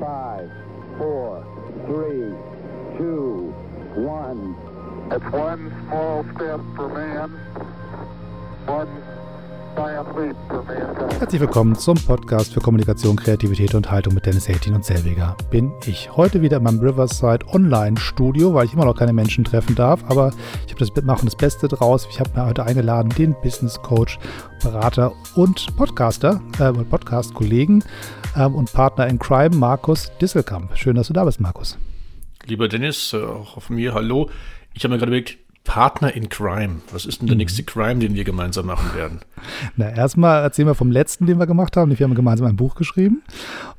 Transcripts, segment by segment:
Five, four, three, two, one. It's one small step for man, one giant leap for mankind. Herzlich willkommen zum Podcast für Kommunikation, Kreativität und Haltung mit Dennis Heltin und Selviger. Bin ich heute wieder in meinem Riverside Online Studio, weil ich immer noch keine Menschen treffen darf, aber ich habe das machen das Beste draus. Ich habe mir heute eingeladen den Business Coach, Berater und Podcaster, äh, Podcast-Kollegen äh, und Partner in Crime, Markus Disselkamp. Schön, dass du da bist, Markus. Lieber Dennis, äh, auch von mir, hallo. Ich habe mir gerade überlegt, Partner in Crime. Was ist denn der mhm. nächste Crime, den wir gemeinsam machen werden? Na, erstmal erzählen wir vom letzten, den wir gemacht haben. Wir haben gemeinsam ein Buch geschrieben.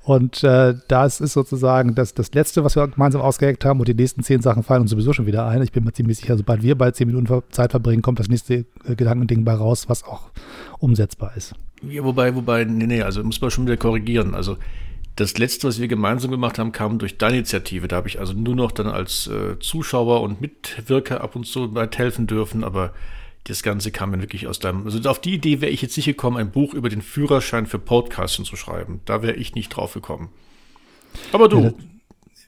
Und äh, das ist sozusagen das, das letzte, was wir gemeinsam ausgeheckt haben. Und die nächsten zehn Sachen fallen uns sowieso schon wieder ein. Ich bin mir ziemlich sicher, sobald wir bald zehn Minuten Zeit verbringen, kommt das nächste äh, Gedankending bei raus, was auch umsetzbar ist. Ja, wobei, wobei, nee, nee, also muss man schon wieder korrigieren. Also das letzte, was wir gemeinsam gemacht haben, kam durch deine Initiative. Da habe ich also nur noch dann als äh, Zuschauer und Mitwirker ab und zu weit helfen dürfen, aber das Ganze kam dann wirklich aus deinem. Also auf die Idee wäre ich jetzt nicht gekommen, ein Buch über den Führerschein für Podcasten zu schreiben. Da wäre ich nicht drauf gekommen. Aber du. Ja,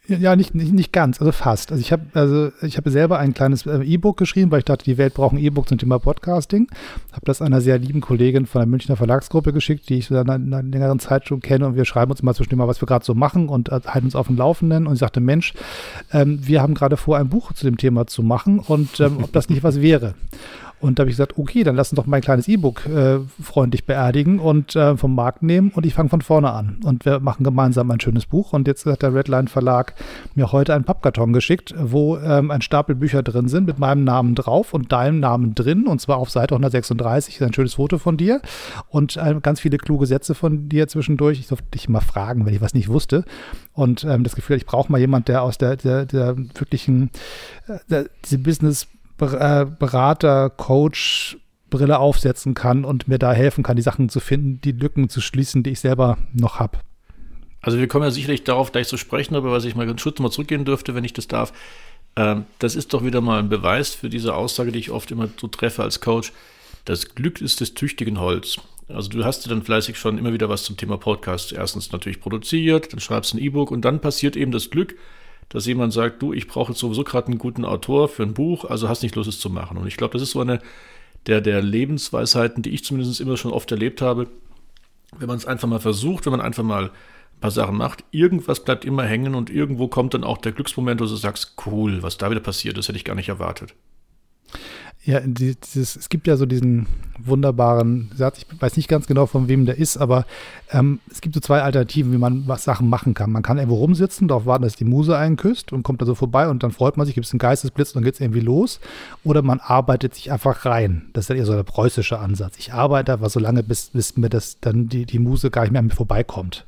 ja, nicht, nicht, nicht ganz, also fast. Also ich habe also ich habe selber ein kleines äh, E-Book geschrieben, weil ich dachte, die Welt braucht ein E-Book zum Thema Podcasting. Habe das einer sehr lieben Kollegin von der Münchner Verlagsgruppe geschickt, die ich seit einer, längeren Zeit schon kenne und wir schreiben uns immer zwischendurch mal, was wir gerade so machen und äh, halten uns auf dem Laufenden. Und ich sagte, Mensch, ähm, wir haben gerade vor, ein Buch zu dem Thema zu machen und ähm, ob das nicht was wäre. Und da habe ich gesagt, okay, dann lass uns doch mein kleines E-Book äh, freundlich beerdigen und äh, vom Markt nehmen und ich fange von vorne an. Und wir machen gemeinsam ein schönes Buch. Und jetzt hat der Redline Verlag mir heute einen Pappkarton geschickt, wo ähm, ein Stapel Bücher drin sind mit meinem Namen drauf und deinem Namen drin. Und zwar auf Seite 136 ein schönes Foto von dir und äh, ganz viele kluge Sätze von dir zwischendurch. Ich durfte dich mal fragen, wenn ich was nicht wusste. Und ähm, das Gefühl, ich brauche mal jemand, der aus der, der, der wirklichen, äh, diese Business- Berater, Coach, Brille aufsetzen kann und mir da helfen kann, die Sachen zu finden, die Lücken zu schließen, die ich selber noch habe. Also wir kommen ja sicherlich darauf gleich zu sprechen, aber was ich mal ganz kurz mal zurückgehen dürfte, wenn ich das darf, ähm, das ist doch wieder mal ein Beweis für diese Aussage, die ich oft immer so treffe als Coach. Das Glück ist des tüchtigen Holz. Also du hast dir dann fleißig schon immer wieder was zum Thema Podcast erstens natürlich produziert, dann schreibst ein E-Book und dann passiert eben das Glück, dass jemand sagt, du, ich brauche jetzt sowieso gerade einen guten Autor für ein Buch, also hast nicht Lust, es zu machen. Und ich glaube, das ist so eine der, der Lebensweisheiten, die ich zumindest immer schon oft erlebt habe. Wenn man es einfach mal versucht, wenn man einfach mal ein paar Sachen macht, irgendwas bleibt immer hängen und irgendwo kommt dann auch der Glücksmoment, wo du sagst, cool, was da wieder passiert ist, hätte ich gar nicht erwartet. Ja, dieses, es gibt ja so diesen wunderbaren Satz, ich weiß nicht ganz genau, von wem der ist, aber ähm, es gibt so zwei Alternativen, wie man was Sachen machen kann. Man kann irgendwo rumsitzen, darauf warten, dass die Muse einen küsst und kommt da so vorbei und dann freut man sich, gibt es einen Geistesblitz und dann geht es irgendwie los. Oder man arbeitet sich einfach rein. Das ist dann eher so der preußische Ansatz. Ich arbeite einfach so lange, bis, bis mir das dann die, die Muse gar nicht mehr an mir vorbeikommt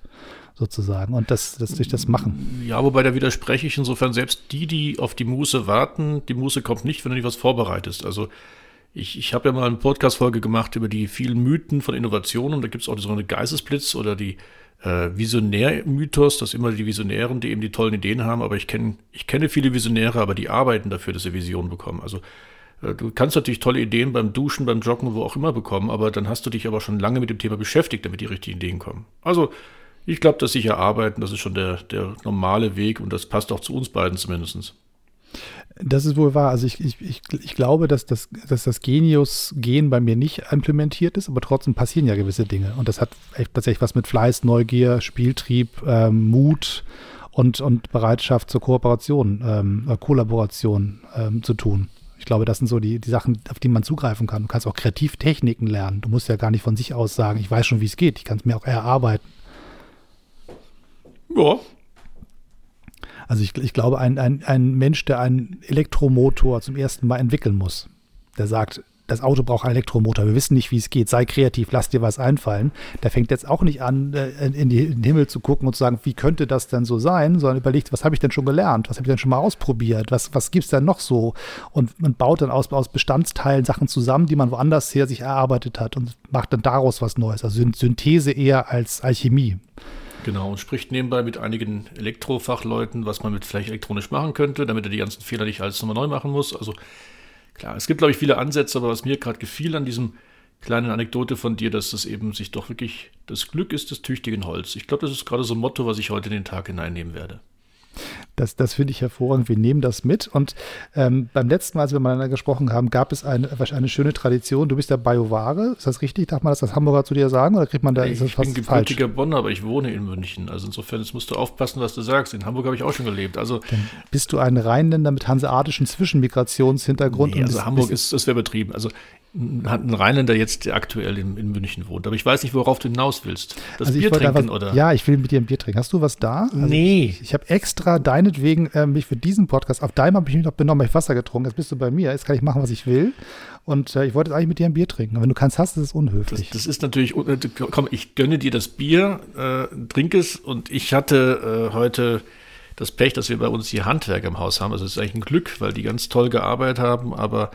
sozusagen und das, das durch das Machen. Ja, wobei da widerspreche ich insofern selbst die, die auf die Muße warten, die Muße kommt nicht, wenn du nicht was vorbereitest. Also ich, ich habe ja mal eine Podcast-Folge gemacht über die vielen Mythen von Innovationen. Da gibt es auch so eine Geistesblitz oder die äh, Visionär-Mythos, dass immer die Visionären, die eben die tollen Ideen haben, aber ich kenne ich kenne viele Visionäre, aber die arbeiten dafür, dass sie Visionen bekommen. Also äh, Du kannst natürlich tolle Ideen beim Duschen, beim Joggen, wo auch immer bekommen, aber dann hast du dich aber schon lange mit dem Thema beschäftigt, damit die richtigen Ideen kommen. Also ich glaube, dass sicher arbeiten, das ist schon der, der normale Weg und das passt auch zu uns beiden zumindest. Das ist wohl wahr. Also ich, ich, ich, ich glaube, dass das, dass das Genius-Gen bei mir nicht implementiert ist, aber trotzdem passieren ja gewisse Dinge. Und das hat tatsächlich was mit Fleiß, Neugier, Spieltrieb, ähm, Mut und, und Bereitschaft zur Kooperation, ähm, äh, Kollaboration ähm, zu tun. Ich glaube, das sind so die, die Sachen, auf die man zugreifen kann. Du kannst auch Kreativtechniken lernen. Du musst ja gar nicht von sich aus sagen, ich weiß schon, wie es geht. Ich kann es mir auch erarbeiten. Ja. Also ich, ich glaube, ein, ein, ein Mensch, der einen Elektromotor zum ersten Mal entwickeln muss, der sagt, das Auto braucht einen Elektromotor, wir wissen nicht, wie es geht, sei kreativ, lass dir was einfallen. Der fängt jetzt auch nicht an, äh, in, den Himmel zu gucken und zu sagen, wie könnte das denn so sein, sondern überlegt, was habe ich denn schon gelernt, was habe ich denn schon mal ausprobiert, was, was gibt es denn noch so? Und man baut dann aus, aus Bestandsteilen Sachen zusammen, die man woanders her sich erarbeitet hat und macht dann daraus was Neues. Also Synthese eher als Alchemie. Genau, und spricht nebenbei mit einigen Elektrofachleuten, was man mit vielleicht elektronisch machen könnte, damit er die ganzen Fehler nicht alles nochmal neu machen muss. Also klar, es gibt, glaube ich, viele Ansätze, aber was mir gerade gefiel an diesem kleine Anekdote von dir, dass das eben sich doch wirklich das Glück ist des tüchtigen Holz. Ich glaube, das ist gerade so ein Motto, was ich heute in den Tag hineinnehmen werde. Das, das finde ich hervorragend. Wir nehmen das mit. Und ähm, beim letzten Mal, als wir miteinander gesprochen haben, gab es eine, eine schöne Tradition. Du bist ja Bioware. Ist das richtig? Darf man das als Hamburger zu dir sagen? Oder kriegt man da ich ist das bin gebürtiger Bonner, aber ich wohne in München. Also insofern jetzt musst du aufpassen, was du sagst. In Hamburg habe ich auch schon gelebt. Also Dann bist du ein Rheinländer mit hanseatischen Zwischenmigrationshintergrund? Nee, also Hamburg ist, das wäre betrieben. Also hat ein Rheinländer jetzt, der aktuell in, in, München wohnt. Aber ich weiß nicht, worauf du hinaus willst. Das also Bier trinken was, oder? Ja, ich will mit dir ein Bier trinken. Hast du was da? Also nee. Ich, ich habe extra deinetwegen äh, mich für diesen Podcast, auf deinem habe ich mich noch benommen, habe ich Wasser getrunken. Jetzt bist du bei mir. Jetzt kann ich machen, was ich will. Und äh, ich wollte jetzt eigentlich mit dir ein Bier trinken. Aber wenn du kannst, hast, ist es unhöflich. Das, das, ist natürlich, komm, ich gönne dir das Bier, äh, trink es. Und ich hatte äh, heute das Pech, dass wir bei uns hier Handwerker im Haus haben. Also es ist eigentlich ein Glück, weil die ganz toll gearbeitet haben. Aber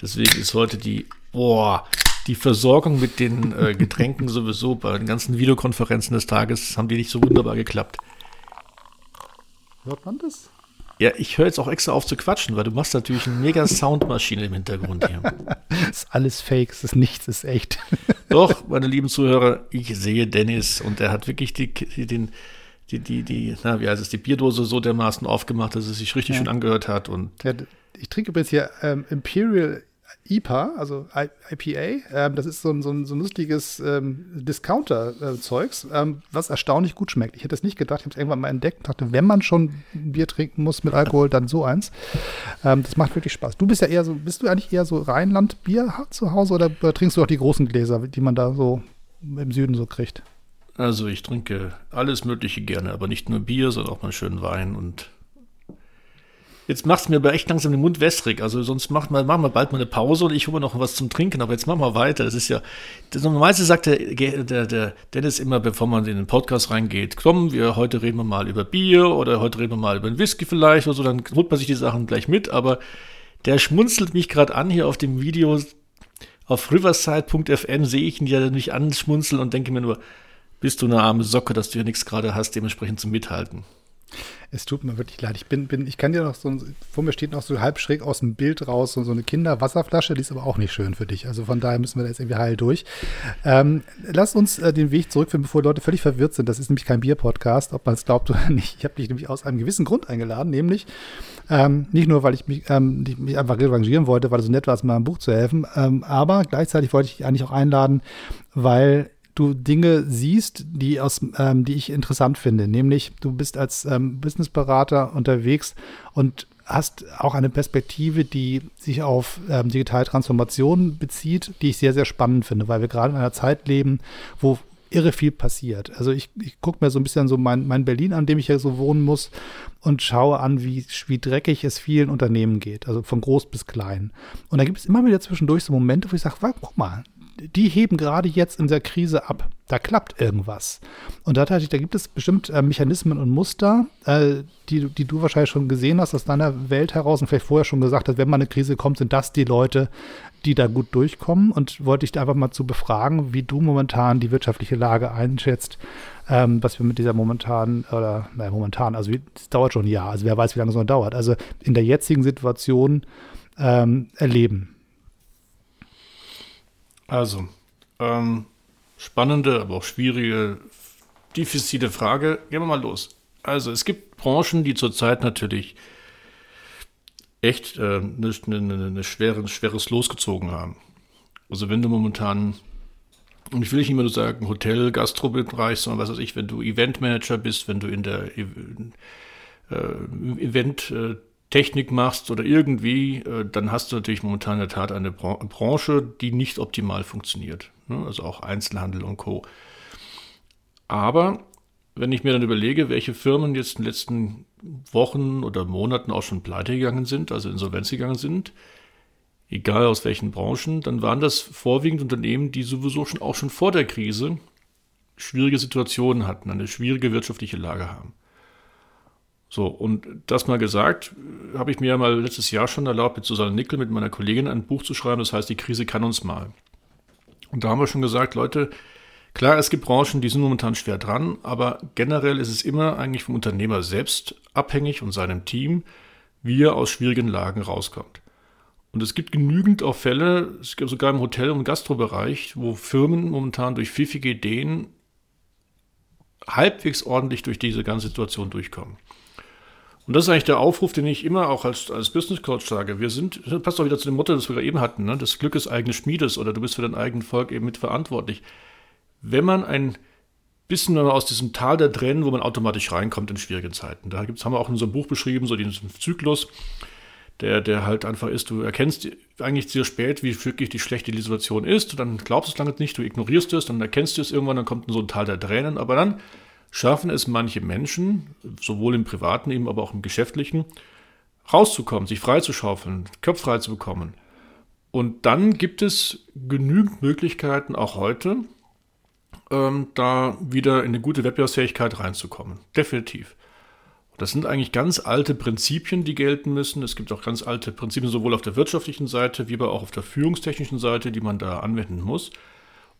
deswegen ist heute die boah, die Versorgung mit den äh, Getränken sowieso bei den ganzen Videokonferenzen des Tages haben die nicht so wunderbar geklappt. Hört man das? Ja, ich höre jetzt auch extra auf zu quatschen, weil du machst natürlich eine mega Soundmaschine im Hintergrund hier. ist alles fake, es ist nichts, ist echt. Doch, meine lieben Zuhörer, ich sehe Dennis und er hat wirklich die, die, den, die, die, die, na, wie heißt es, die Bierdose so dermaßen aufgemacht, dass es sich richtig ja. schön angehört hat. Und ja, ich trinke übrigens hier ähm, Imperial IPA, also IPA. Ähm, das ist so ein, so ein, so ein lustiges ähm, Discounter-Zeugs, ähm, was erstaunlich gut schmeckt. Ich hätte es nicht gedacht, ich habe es irgendwann mal entdeckt und dachte, wenn man schon Bier trinken muss mit Alkohol, dann so eins. Ähm, das macht wirklich Spaß. Du bist ja eher so, bist du eigentlich eher so Rheinland-Bier zu Hause oder, oder trinkst du auch die großen Gläser, die man da so im Süden so kriegt? Also ich trinke alles Mögliche gerne, aber nicht nur Bier, sondern auch mal schönen Wein und Jetzt macht es mir aber echt langsam den Mund wässrig. Also sonst macht man, machen wir bald mal eine Pause und ich hole mir noch was zum Trinken. Aber jetzt machen wir weiter. Das ist ja, das normalerweise sagt der, der, der Dennis immer, bevor man in den Podcast reingeht, komm, wir heute reden wir mal über Bier oder heute reden wir mal über einen Whisky vielleicht oder so. Dann holt man sich die Sachen gleich mit. Aber der schmunzelt mich gerade an hier auf dem Video. Auf riverside.fm sehe ich ihn ja nicht anschmunzeln und denke mir nur, bist du eine arme Socke, dass du ja nichts gerade hast, dementsprechend zum Mithalten. Es tut mir wirklich leid. Ich bin, bin, ich kann dir noch so, vor mir steht noch so halb schräg aus dem Bild raus so, so eine Kinderwasserflasche, die ist aber auch nicht schön für dich. Also von daher müssen wir da jetzt irgendwie heil durch. Ähm, lass uns äh, den Weg zurückführen, bevor Leute völlig verwirrt sind. Das ist nämlich kein Bier-Podcast, ob man es glaubt oder nicht. Ich habe dich nämlich aus einem gewissen Grund eingeladen, nämlich ähm, nicht nur, weil ich mich, ähm, mich einfach revanchieren wollte, weil es so nett war, mal ein Buch zu helfen, ähm, aber gleichzeitig wollte ich dich eigentlich auch einladen, weil du Dinge siehst, die aus, ähm, die ich interessant finde. Nämlich, du bist als ähm, Businessberater unterwegs und hast auch eine Perspektive, die sich auf ähm, digitale Transformation bezieht, die ich sehr, sehr spannend finde, weil wir gerade in einer Zeit leben, wo irre viel passiert. Also ich, ich gucke mir so ein bisschen so mein, mein Berlin an, dem ich ja so wohnen muss und schaue an, wie, wie dreckig es vielen Unternehmen geht, also von groß bis klein. Und da gibt es immer wieder zwischendurch so Momente, wo ich sage, guck mal, die heben gerade jetzt in der Krise ab. Da klappt irgendwas. Und da, da gibt es bestimmt äh, Mechanismen und Muster, äh, die, die du wahrscheinlich schon gesehen hast aus deiner Welt heraus und vielleicht vorher schon gesagt hast, wenn mal eine Krise kommt, sind das die Leute, die da gut durchkommen. Und wollte ich da einfach mal zu befragen, wie du momentan die wirtschaftliche Lage einschätzt, ähm, was wir mit dieser momentanen, oder naja, momentan, also es dauert schon ein Jahr, also wer weiß, wie lange es noch dauert, also in der jetzigen Situation ähm, erleben. Also, ähm, spannende, aber auch schwierige, diffizile Frage. Gehen wir mal los. Also, es gibt Branchen, die zurzeit natürlich echt äh, eine, eine, eine schwere, schweres Losgezogen haben. Also, wenn du momentan, und ich will nicht immer nur sagen Hotel, Gastrobereich, sondern was weiß ich, wenn du Eventmanager bist, wenn du in der äh, Event- äh, Technik machst oder irgendwie, äh, dann hast du natürlich momentan in der Tat eine Branche, die nicht optimal funktioniert. Ne? Also auch Einzelhandel und Co. Aber wenn ich mir dann überlege, welche Firmen jetzt in den letzten Wochen oder Monaten auch schon pleite gegangen sind, also insolvenz gegangen sind, egal aus welchen Branchen, dann waren das vorwiegend Unternehmen, die sowieso schon auch schon vor der Krise schwierige Situationen hatten, eine schwierige wirtschaftliche Lage haben. So, und das mal gesagt, habe ich mir ja mal letztes Jahr schon erlaubt, mit Susanne Nickel, mit meiner Kollegin ein Buch zu schreiben, das heißt, die Krise kann uns mal. Und da haben wir schon gesagt, Leute, klar, es gibt Branchen, die sind momentan schwer dran, aber generell ist es immer eigentlich vom Unternehmer selbst abhängig und seinem Team, wie er aus schwierigen Lagen rauskommt. Und es gibt genügend auch Fälle, es gibt sogar im Hotel- und Gastrobereich, wo Firmen momentan durch pfiffige Ideen halbwegs ordentlich durch diese ganze Situation durchkommen. Und das ist eigentlich der Aufruf, den ich immer auch als, als Business Coach sage. Wir sind, das passt auch wieder zu dem Motto, das wir eben hatten, ne? das Glück ist eigenes Schmiedes oder du bist für dein eigenes Volk eben mitverantwortlich. Wenn man ein bisschen aus diesem Tal der Tränen, wo man automatisch reinkommt in schwierigen Zeiten. Da gibt's, haben wir auch in unserem Buch beschrieben, so diesen Zyklus, der, der halt einfach ist, du erkennst eigentlich sehr spät, wie wirklich die schlechte Situation ist, dann glaubst du es lange nicht, du ignorierst es, dann erkennst du es irgendwann, dann kommt so ein Tal der Tränen, aber dann schaffen es manche Menschen, sowohl im privaten eben, aber auch im geschäftlichen, rauszukommen, sich freizuschaufeln, Köpfe frei zu bekommen. Und dann gibt es genügend Möglichkeiten, auch heute, ähm, da wieder in eine gute Wettbewerbsfähigkeit reinzukommen. Definitiv. Das sind eigentlich ganz alte Prinzipien, die gelten müssen. Es gibt auch ganz alte Prinzipien sowohl auf der wirtschaftlichen Seite wie aber auch auf der führungstechnischen Seite, die man da anwenden muss.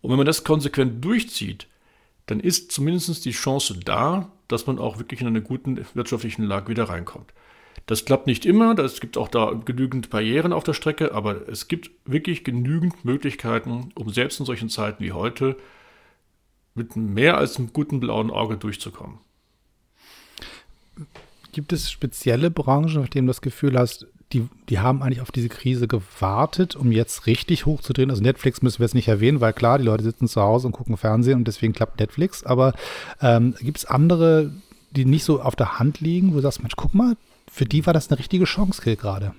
Und wenn man das konsequent durchzieht, dann ist zumindest die Chance da, dass man auch wirklich in eine guten wirtschaftlichen Lage wieder reinkommt. Das klappt nicht immer, es gibt auch da genügend Barrieren auf der Strecke, aber es gibt wirklich genügend Möglichkeiten, um selbst in solchen Zeiten wie heute mit mehr als einem guten blauen Auge durchzukommen. Gibt es spezielle Branchen, auf denen du das Gefühl hast, die, die haben eigentlich auf diese Krise gewartet, um jetzt richtig hochzudrehen? Also Netflix müssen wir jetzt nicht erwähnen, weil klar, die Leute sitzen zu Hause und gucken Fernsehen und deswegen klappt Netflix. Aber ähm, gibt es andere, die nicht so auf der Hand liegen, wo du sagst, Mensch, guck mal, für die war das eine richtige Chance gerade?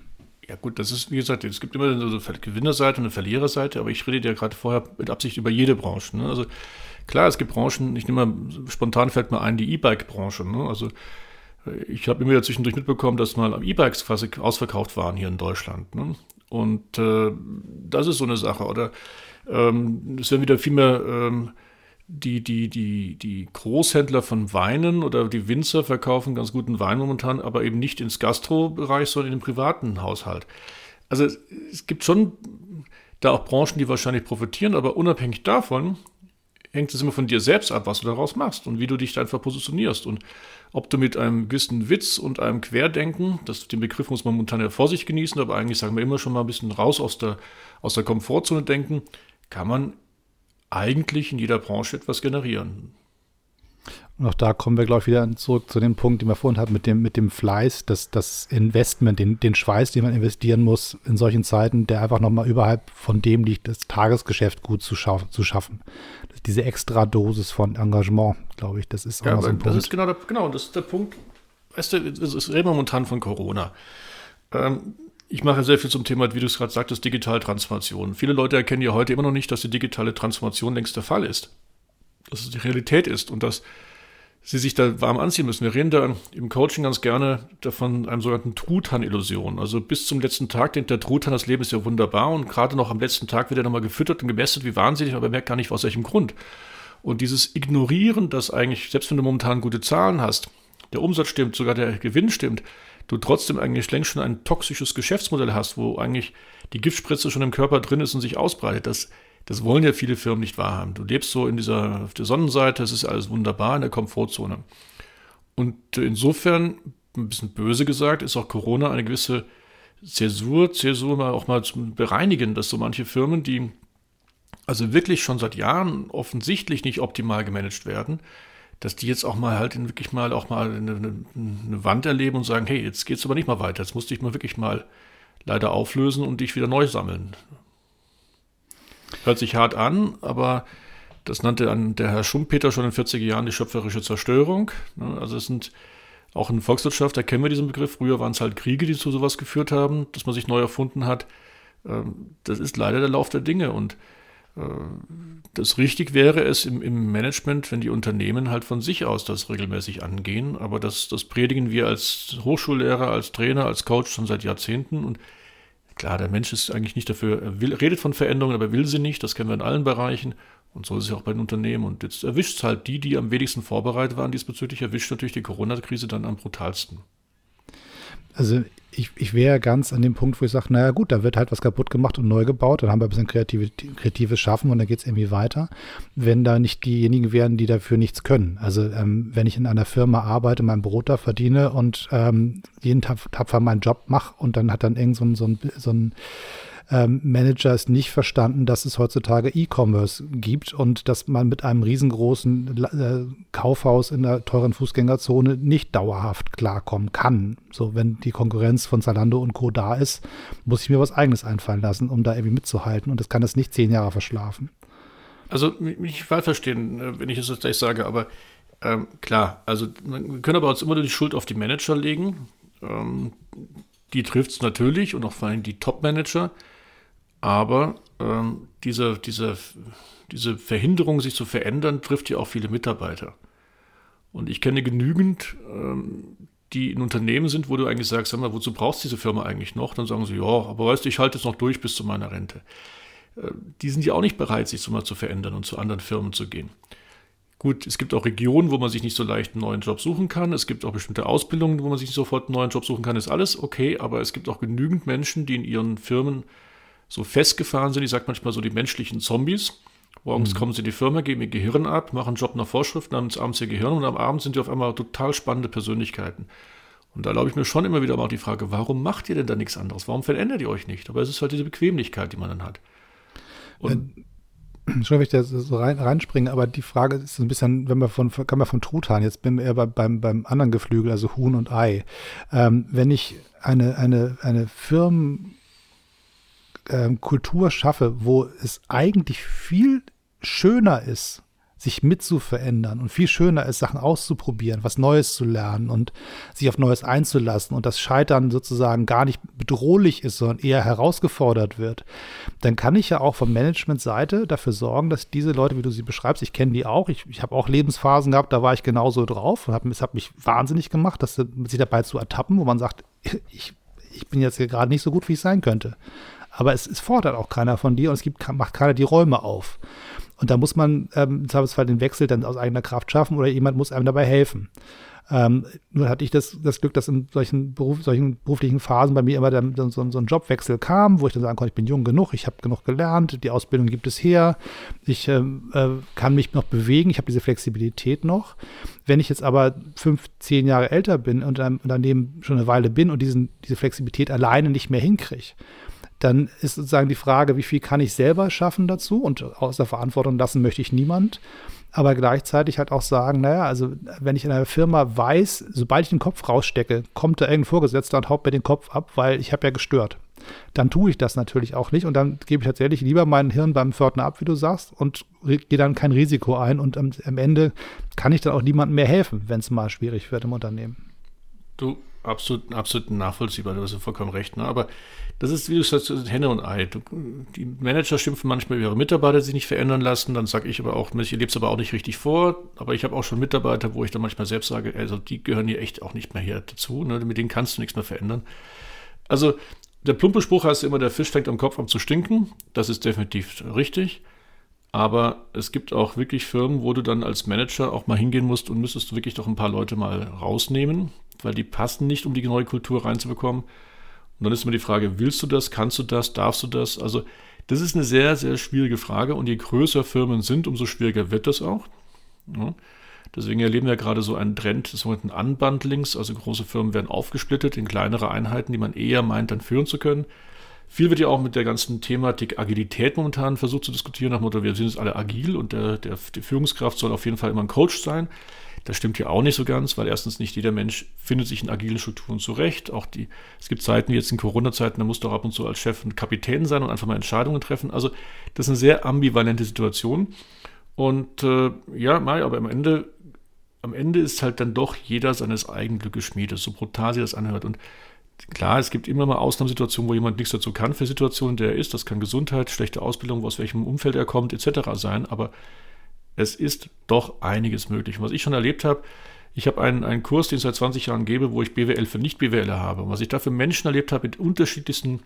Ja gut, das ist, wie gesagt, es gibt immer eine Gewinnerseite und eine Verliererseite, aber ich rede ja gerade vorher mit Absicht über jede Branche. Ne? Also klar, es gibt Branchen, ich nehme mal, spontan fällt mir ein, die E-Bike-Branche. Ne? Also ich habe immer wieder zwischendurch mitbekommen, dass mal E-Bikes quasi ausverkauft waren hier in Deutschland. Ne? Und äh, das ist so eine Sache. Oder ähm, es werden wieder viel mehr ähm, die, die, die, die Großhändler von Weinen oder die Winzer verkaufen ganz guten Wein momentan, aber eben nicht ins Gastrobereich, sondern in den privaten Haushalt. Also es gibt schon da auch Branchen, die wahrscheinlich profitieren, aber unabhängig davon hängt es immer von dir selbst ab, was du daraus machst und wie du dich einfach positionierst. Und ob du mit einem gewissen Witz und einem Querdenken, das, den Begriff muss man momentan ja vor sich genießen, aber eigentlich sagen wir immer schon mal ein bisschen raus aus der, aus der Komfortzone denken, kann man eigentlich in jeder Branche etwas generieren. Und auch da kommen wir, glaube ich, wieder zurück zu dem Punkt, den wir vorhin hatten, mit dem, mit dem Fleiß, das, das Investment, den, den Schweiß, den man investieren muss in solchen Zeiten, der einfach nochmal überhalb von dem liegt, das Tagesgeschäft gut zu, scha zu schaffen. Diese extra Dosis von Engagement, glaube ich, das ist auch ja, so ein Punkt. Das ist genau, der, genau, das ist der Punkt. Weißt du, es reden wir momentan von Corona. Ähm, ich mache sehr viel zum Thema, wie du es gerade sagtest, Digitaltransformation. Viele Leute erkennen ja heute immer noch nicht, dass die digitale Transformation längst der Fall ist. Dass es die Realität ist und dass sie sich da warm anziehen müssen. Wir reden da im Coaching ganz gerne davon, einem sogenannten Truthahn-Illusion. Also bis zum letzten Tag denkt der Truthahn, das Leben ist ja wunderbar und gerade noch am letzten Tag wird er nochmal gefüttert und gemästet wie wahnsinnig, aber er merkt gar nicht, aus welchem Grund. Und dieses Ignorieren, dass eigentlich, selbst wenn du momentan gute Zahlen hast, der Umsatz stimmt, sogar der Gewinn stimmt, du trotzdem eigentlich längst schon ein toxisches Geschäftsmodell hast, wo eigentlich die Giftspritze schon im Körper drin ist und sich ausbreitet, das das wollen ja viele Firmen nicht wahrhaben. Du lebst so in dieser, auf der Sonnenseite, es ist alles wunderbar in der Komfortzone. Und insofern, ein bisschen böse gesagt, ist auch Corona eine gewisse Zäsur, Zäsur mal auch mal zum Bereinigen, dass so manche Firmen, die also wirklich schon seit Jahren offensichtlich nicht optimal gemanagt werden, dass die jetzt auch mal halt wirklich mal auch mal eine, eine Wand erleben und sagen, hey, jetzt geht's aber nicht mal weiter, jetzt musste ich mal wirklich mal leider auflösen und dich wieder neu sammeln. Hört sich hart an, aber das nannte an der Herr Schumpeter schon in den 40er Jahren die schöpferische Zerstörung. Ne? Also es sind auch in Volkswirtschaft, da kennen wir diesen Begriff. Früher waren es halt Kriege, die zu sowas geführt haben, dass man sich neu erfunden hat. Ähm, das ist leider der Lauf der Dinge. Und äh, das richtig wäre es im, im, Management, wenn die Unternehmen halt von sich aus das regelmäßig angehen. Aber das, das predigen wir als Hochschullehrer, als Trainer, als Coach schon seit Jahrzehnten. Und Klar, der Mensch ist eigentlich nicht dafür, er will, redet von Veränderungen, aber will sie nicht. Das kennen wir in allen Bereichen. Und so ist es auch bei den Unternehmen. Und jetzt erwischt es halt die, die am wenigsten vorbereitet waren diesbezüglich, erwischt natürlich die Corona-Krise dann am brutalsten. Also ich, ich wäre ganz an dem Punkt, wo ich sage, naja gut, da wird halt was kaputt gemacht und neu gebaut, dann haben wir ein bisschen kreative, kreatives Schaffen und dann geht es irgendwie weiter, wenn da nicht diejenigen wären, die dafür nichts können. Also ähm, wenn ich in einer Firma arbeite, mein Brot da verdiene und ähm, jeden Tag tapfer meinen Job mache und dann hat dann irgend so ein, so ein, so ein ähm, Manager es nicht verstanden, dass es heutzutage E-Commerce gibt und dass man mit einem riesengroßen äh, Kaufhaus in der teuren Fußgängerzone nicht dauerhaft klarkommen kann. So, wenn die Konkurrenz von Zalando und Co. da ist, muss ich mir was Eigenes einfallen lassen, um da irgendwie mitzuhalten und das kann das nicht zehn Jahre verschlafen. Also, mich falsch verstehen, äh, wenn ich es jetzt gleich sage, aber ähm, klar, also wir können aber uns immer nur die Schuld auf die Manager legen. Ähm, die trifft es natürlich und auch vor allem die Top-Manager. Aber ähm, diese, diese, diese Verhinderung, sich zu verändern, trifft ja auch viele Mitarbeiter. Und ich kenne genügend, ähm, die in Unternehmen sind, wo du eigentlich sagst, sag mal, wozu brauchst du diese Firma eigentlich noch? Dann sagen sie, ja, aber weißt du, ich halte es noch durch bis zu meiner Rente. Äh, die sind ja auch nicht bereit, sich so mal zu verändern und zu anderen Firmen zu gehen. Gut, es gibt auch Regionen, wo man sich nicht so leicht einen neuen Job suchen kann. Es gibt auch bestimmte Ausbildungen, wo man sich sofort einen neuen Job suchen kann. Ist alles okay, aber es gibt auch genügend Menschen, die in ihren Firmen so festgefahren sind. Ich sage manchmal so die menschlichen Zombies. Morgens mhm. kommen sie in die Firma, geben ihr Gehirn ab, machen einen Job nach Vorschrift, dann ist abends ihr Gehirn und am Abend sind die auf einmal total spannende Persönlichkeiten. Und da glaube ich mir schon immer wieder mal die Frage, warum macht ihr denn da nichts anderes? Warum verändert ihr euch nicht? Aber es ist halt diese Bequemlichkeit, die man dann hat. Und äh, Schon, wenn ich da so rein, reinspringe, aber die Frage ist ein bisschen, wenn wir von, kann man von Truthahn, jetzt bin wir eher beim, beim anderen Geflügel, also Huhn und Ei. Ähm, wenn ich eine, eine, eine Firmen, ähm, Kultur schaffe, wo es eigentlich viel schöner ist, sich mitzuverändern und viel schöner ist, Sachen auszuprobieren, was Neues zu lernen und sich auf Neues einzulassen und das Scheitern sozusagen gar nicht bedrohlich ist, sondern eher herausgefordert wird, dann kann ich ja auch von Managementseite dafür sorgen, dass diese Leute, wie du sie beschreibst, ich kenne die auch, ich, ich habe auch Lebensphasen gehabt, da war ich genauso drauf und hab, es hat mich wahnsinnig gemacht, dass sich dabei zu ertappen, wo man sagt, ich, ich bin jetzt hier gerade nicht so gut, wie ich sein könnte aber es, es, fordert auch keiner von dir und es gibt, macht keiner die Räume auf. Und da muss man ähm, im Zweifelsfall den Wechsel dann aus eigener Kraft schaffen oder jemand muss einem dabei helfen. Ähm, nur hatte ich das, das Glück, dass in solchen, Beruf, solchen beruflichen Phasen bei mir immer dann, dann so, so, ein Jobwechsel kam, wo ich dann sagen konnte, ich bin jung genug, ich habe genug gelernt, die Ausbildung gibt es her, ich ähm, äh, kann mich noch bewegen, ich habe diese Flexibilität noch. Wenn ich jetzt aber fünf, zehn Jahre älter bin und dann daneben schon eine Weile bin und diesen, diese Flexibilität alleine nicht mehr hinkriege, dann ist sozusagen die Frage, wie viel kann ich selber schaffen dazu und aus der Verantwortung lassen möchte ich niemand. Aber gleichzeitig halt auch sagen, naja, also wenn ich in einer Firma weiß, sobald ich den Kopf rausstecke, kommt da irgendein Vorgesetzter und haut mir den Kopf ab, weil ich habe ja gestört. Dann tue ich das natürlich auch nicht und dann gebe ich tatsächlich lieber meinen Hirn beim Pförtner ab, wie du sagst, und gehe dann kein Risiko ein und am, am Ende kann ich dann auch niemandem mehr helfen, wenn es mal schwierig wird im Unternehmen. Du, absolut, absolut nachvollziehbar, du hast vollkommen recht. Ne? Aber das ist, wie du sagst, Henne und Ei. Du, die Manager schimpfen manchmal über ihre Mitarbeiter, die sich nicht verändern lassen. Dann sage ich aber auch, ich lebe es aber auch nicht richtig vor. Aber ich habe auch schon Mitarbeiter, wo ich dann manchmal selbst sage, also die gehören hier echt auch nicht mehr hier dazu. Ne? Mit denen kannst du nichts mehr verändern. Also der plumpe Spruch heißt immer, der Fisch fängt am Kopf an zu stinken. Das ist definitiv richtig. Aber es gibt auch wirklich Firmen, wo du dann als Manager auch mal hingehen musst und müsstest du wirklich doch ein paar Leute mal rausnehmen, weil die passen nicht, um die neue Kultur reinzubekommen. Und dann ist immer die Frage, willst du das, kannst du das, darfst du das? Also das ist eine sehr, sehr schwierige Frage und je größer Firmen sind, umso schwieriger wird das auch. Ja. Deswegen erleben wir gerade so einen Trend des sogenannten Unbundlings, also große Firmen werden aufgesplittet in kleinere Einheiten, die man eher meint, dann führen zu können. Viel wird ja auch mit der ganzen Thematik Agilität momentan versucht zu diskutieren, nach dem Motto, wir sind jetzt alle agil und der, der, die Führungskraft soll auf jeden Fall immer ein Coach sein. Das stimmt ja auch nicht so ganz, weil erstens nicht jeder Mensch findet sich in agilen Strukturen zurecht. Auch die, es gibt Zeiten wie jetzt in Corona-Zeiten, da muss doch ab und zu als Chef ein Kapitän sein und einfach mal Entscheidungen treffen. Also das ist eine sehr ambivalente Situation. Und äh, ja, aber am Ende, am Ende ist halt dann doch jeder seines eigenen Glückes Schmiede, so brutal sich das anhört. Und klar, es gibt immer mal Ausnahmesituationen, wo jemand nichts dazu kann für Situationen, der er ist. Das kann Gesundheit, schlechte Ausbildung, aus welchem Umfeld er kommt, etc. sein. Aber es ist doch einiges möglich. Was ich schon erlebt habe, ich habe einen, einen Kurs, den ich seit 20 Jahren gebe, wo ich BWL für Nicht-BWLer habe. Und was ich da für Menschen erlebt habe mit unterschiedlichsten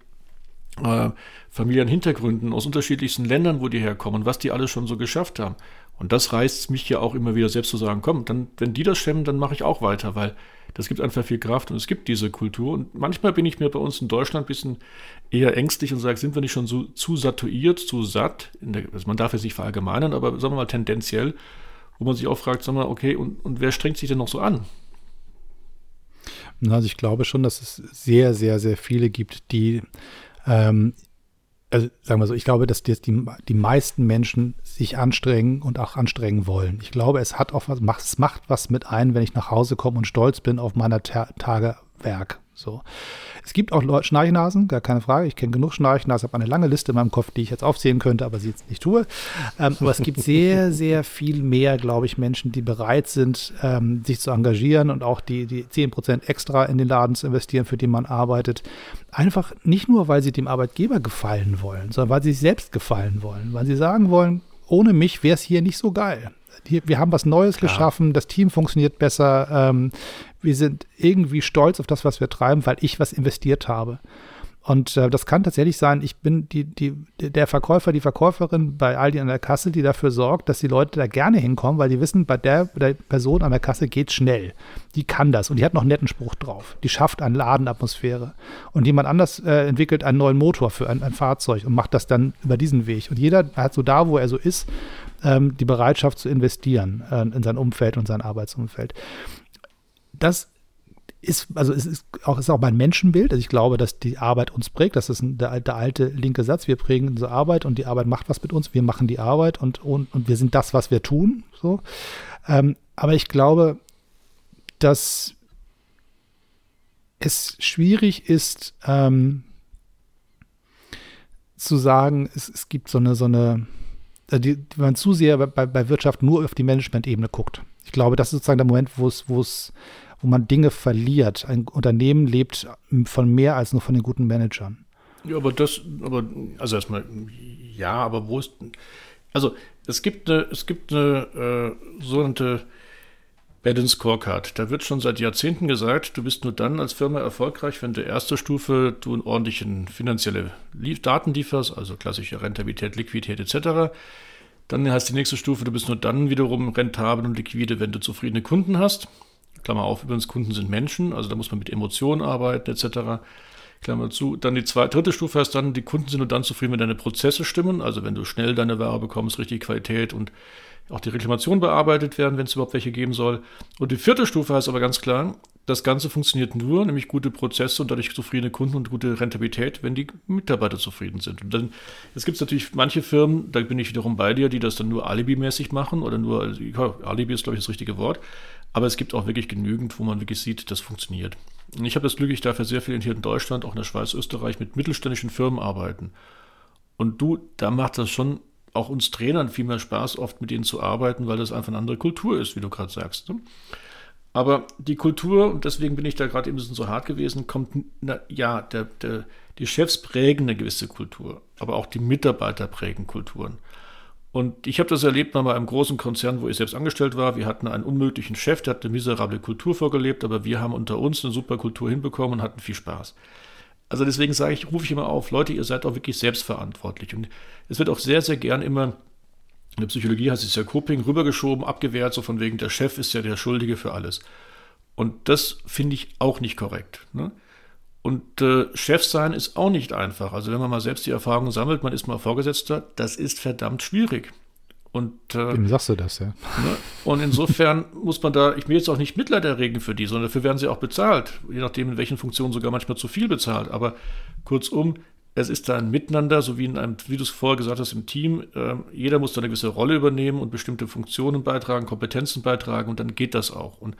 äh, Familienhintergründen, aus unterschiedlichsten Ländern, wo die herkommen, was die alles schon so geschafft haben. Und das reißt mich ja auch immer wieder selbst zu sagen, komm, dann, wenn die das stemmen, dann mache ich auch weiter, weil das gibt einfach viel Kraft und es gibt diese Kultur. Und manchmal bin ich mir bei uns in Deutschland ein bisschen eher ängstlich und sage, sind wir nicht schon so zu satuiert, zu satt? Der, also man darf jetzt nicht verallgemeinern, aber sagen wir mal tendenziell, wo man sich auch fragt, sagen wir, okay, und, und wer strengt sich denn noch so an? Also ich glaube schon, dass es sehr, sehr, sehr viele gibt, die ähm, also sagen wir so, ich glaube, dass die, die, meisten Menschen sich anstrengen und auch anstrengen wollen. Ich glaube, es hat auch was, es macht was mit ein, wenn ich nach Hause komme und stolz bin auf meiner Tagewerk. So. Es gibt auch Leute, Schnarchnasen, gar keine Frage. Ich kenne genug Schnarchnasen, habe eine lange Liste in meinem Kopf, die ich jetzt aufzählen könnte, aber sie jetzt nicht tue. Ähm, aber es gibt sehr, sehr viel mehr, glaube ich, Menschen, die bereit sind, ähm, sich zu engagieren und auch die, die 10% extra in den Laden zu investieren, für den man arbeitet. Einfach nicht nur, weil sie dem Arbeitgeber gefallen wollen, sondern weil sie sich selbst gefallen wollen, weil sie sagen wollen, ohne mich wäre es hier nicht so geil. Hier, wir haben was Neues Klar. geschaffen, das Team funktioniert besser, ähm, wir sind irgendwie stolz auf das, was wir treiben, weil ich was investiert habe. Und äh, das kann tatsächlich sein, ich bin die, die, der Verkäufer, die Verkäuferin bei Aldi an der Kasse, die dafür sorgt, dass die Leute da gerne hinkommen, weil die wissen, bei der, der Person an der Kasse geht schnell. Die kann das und die hat noch einen netten Spruch drauf. Die schafft eine Ladenatmosphäre. Und jemand anders äh, entwickelt einen neuen Motor für ein, ein, Fahrzeug und macht das dann über diesen Weg. Und jeder hat so da, wo er so ist, ähm, die Bereitschaft zu investieren äh, in sein Umfeld und sein Arbeitsumfeld das ist, also es ist auch, ist auch mein Menschenbild. Also ich glaube, dass die Arbeit uns prägt. Das ist ein, der, der, alte linke Satz. Wir prägen unsere Arbeit und die Arbeit macht was mit uns. Wir machen die Arbeit und, und, und wir sind das, was wir tun. So. Ähm, aber ich glaube, dass es schwierig ist, ähm, zu sagen, es, es gibt so eine, so eine, äh, die, wenn man zu sehr bei, bei Wirtschaft nur auf die Management-Ebene guckt. Ich glaube, das ist sozusagen der Moment, wo es, wo es wo man Dinge verliert. Ein Unternehmen lebt von mehr als nur von den guten Managern. Ja, aber das, aber, also erstmal, ja, aber wo ist, also es gibt eine, es gibt eine äh, sogenannte Balance Scorecard. Da wird schon seit Jahrzehnten gesagt, du bist nur dann als Firma erfolgreich, wenn du erste Stufe du einen ordentlichen finanzielle Daten lieferst, also klassische Rentabilität, Liquidität etc. Dann heißt die nächste Stufe, du bist nur dann wiederum rentabel und liquide, wenn du zufriedene Kunden hast. Klammer auf, übrigens, Kunden sind Menschen, also da muss man mit Emotionen arbeiten, etc. Klammer zu. Dann die zweite, dritte Stufe heißt dann, die Kunden sind nur dann zufrieden, wenn deine Prozesse stimmen, also wenn du schnell deine Ware bekommst, richtige Qualität und auch die Reklamationen bearbeitet werden, wenn es überhaupt welche geben soll. Und die vierte Stufe heißt aber ganz klar, das Ganze funktioniert nur, nämlich gute Prozesse und dadurch zufriedene Kunden und gute Rentabilität, wenn die Mitarbeiter zufrieden sind. Und dann, es gibt natürlich manche Firmen, da bin ich wiederum bei dir, die das dann nur alibimäßig machen oder nur, ja, Alibi ist glaube ich das richtige Wort, aber es gibt auch wirklich genügend, wo man wirklich sieht, das funktioniert. Und ich habe das Glück, ich darf ja sehr viel hier in Deutschland, auch in der Schweiz, Österreich mit mittelständischen Firmen arbeiten. Und du, da macht das schon auch uns Trainern viel mehr Spaß, oft mit ihnen zu arbeiten, weil das einfach eine andere Kultur ist, wie du gerade sagst. Ne? Aber die Kultur, und deswegen bin ich da gerade eben so hart gewesen, kommt, na, ja, der, der, die Chefs prägen eine gewisse Kultur, aber auch die Mitarbeiter prägen Kulturen. Und ich habe das erlebt mal bei einem großen Konzern, wo ich selbst angestellt war. Wir hatten einen unmöglichen Chef, der hat eine miserable Kultur vorgelebt, aber wir haben unter uns eine super Kultur hinbekommen und hatten viel Spaß. Also deswegen sage ich, rufe ich immer auf, Leute, ihr seid auch wirklich selbstverantwortlich. Und es wird auch sehr, sehr gern immer, in der Psychologie heißt es ja Coping, rübergeschoben, abgewehrt, so von wegen, der Chef ist ja der Schuldige für alles. Und das finde ich auch nicht korrekt. Ne? Und äh, Chef sein ist auch nicht einfach. Also wenn man mal selbst die Erfahrung sammelt, man ist mal Vorgesetzter, das ist verdammt schwierig. Und, äh, Wem sagst du das, ja? Ne? Und insofern muss man da, ich will jetzt auch nicht Mitleid erregen für die, sondern dafür werden sie auch bezahlt. Je nachdem, in welchen Funktionen sogar manchmal zu viel bezahlt. Aber kurzum, es ist da ein Miteinander, so wie in einem, wie du es vorher gesagt hast, im Team. Äh, jeder muss da eine gewisse Rolle übernehmen und bestimmte Funktionen beitragen, Kompetenzen beitragen und dann geht das auch. Und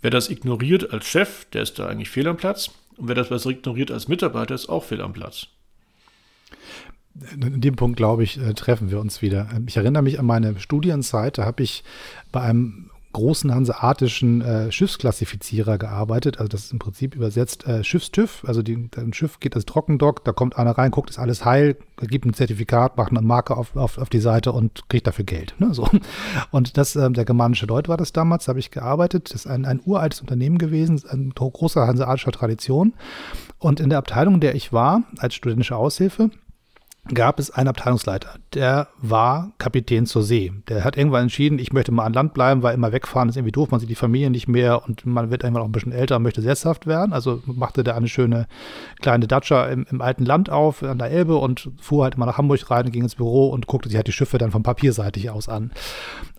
wer das ignoriert als Chef, der ist da eigentlich fehl am Platz. Und wer das was ignoriert als Mitarbeiter, ist auch fehl am Platz. In dem Punkt, glaube ich, äh, treffen wir uns wieder. Ich erinnere mich an meine Studienzeit, da habe ich bei einem großen hanseatischen äh, Schiffsklassifizierer gearbeitet. Also das ist im Prinzip übersetzt äh, Schiffstüv. Also die, ein Schiff geht als Trockendock, da kommt einer rein, guckt, ist alles heil, gibt ein Zertifikat, macht eine Marke auf, auf, auf die Seite und kriegt dafür Geld. Ne? So. Und das, äh, der germanische Deut war das damals, da habe ich gearbeitet. Das ist ein, ein uraltes Unternehmen gewesen, ein großer hanseatischer Tradition. Und in der Abteilung, in der ich war, als studentische Aushilfe, gab es einen Abteilungsleiter, der war Kapitän zur See. Der hat irgendwann entschieden, ich möchte mal an Land bleiben, weil immer wegfahren ist irgendwie doof, man sieht die Familie nicht mehr und man wird irgendwann auch ein bisschen älter und möchte sesshaft werden. Also machte der eine schöne kleine Datscha im, im alten Land auf an der Elbe und fuhr halt mal nach Hamburg rein, ging ins Büro und guckte sich halt die Schiffe dann von papierseitig aus an.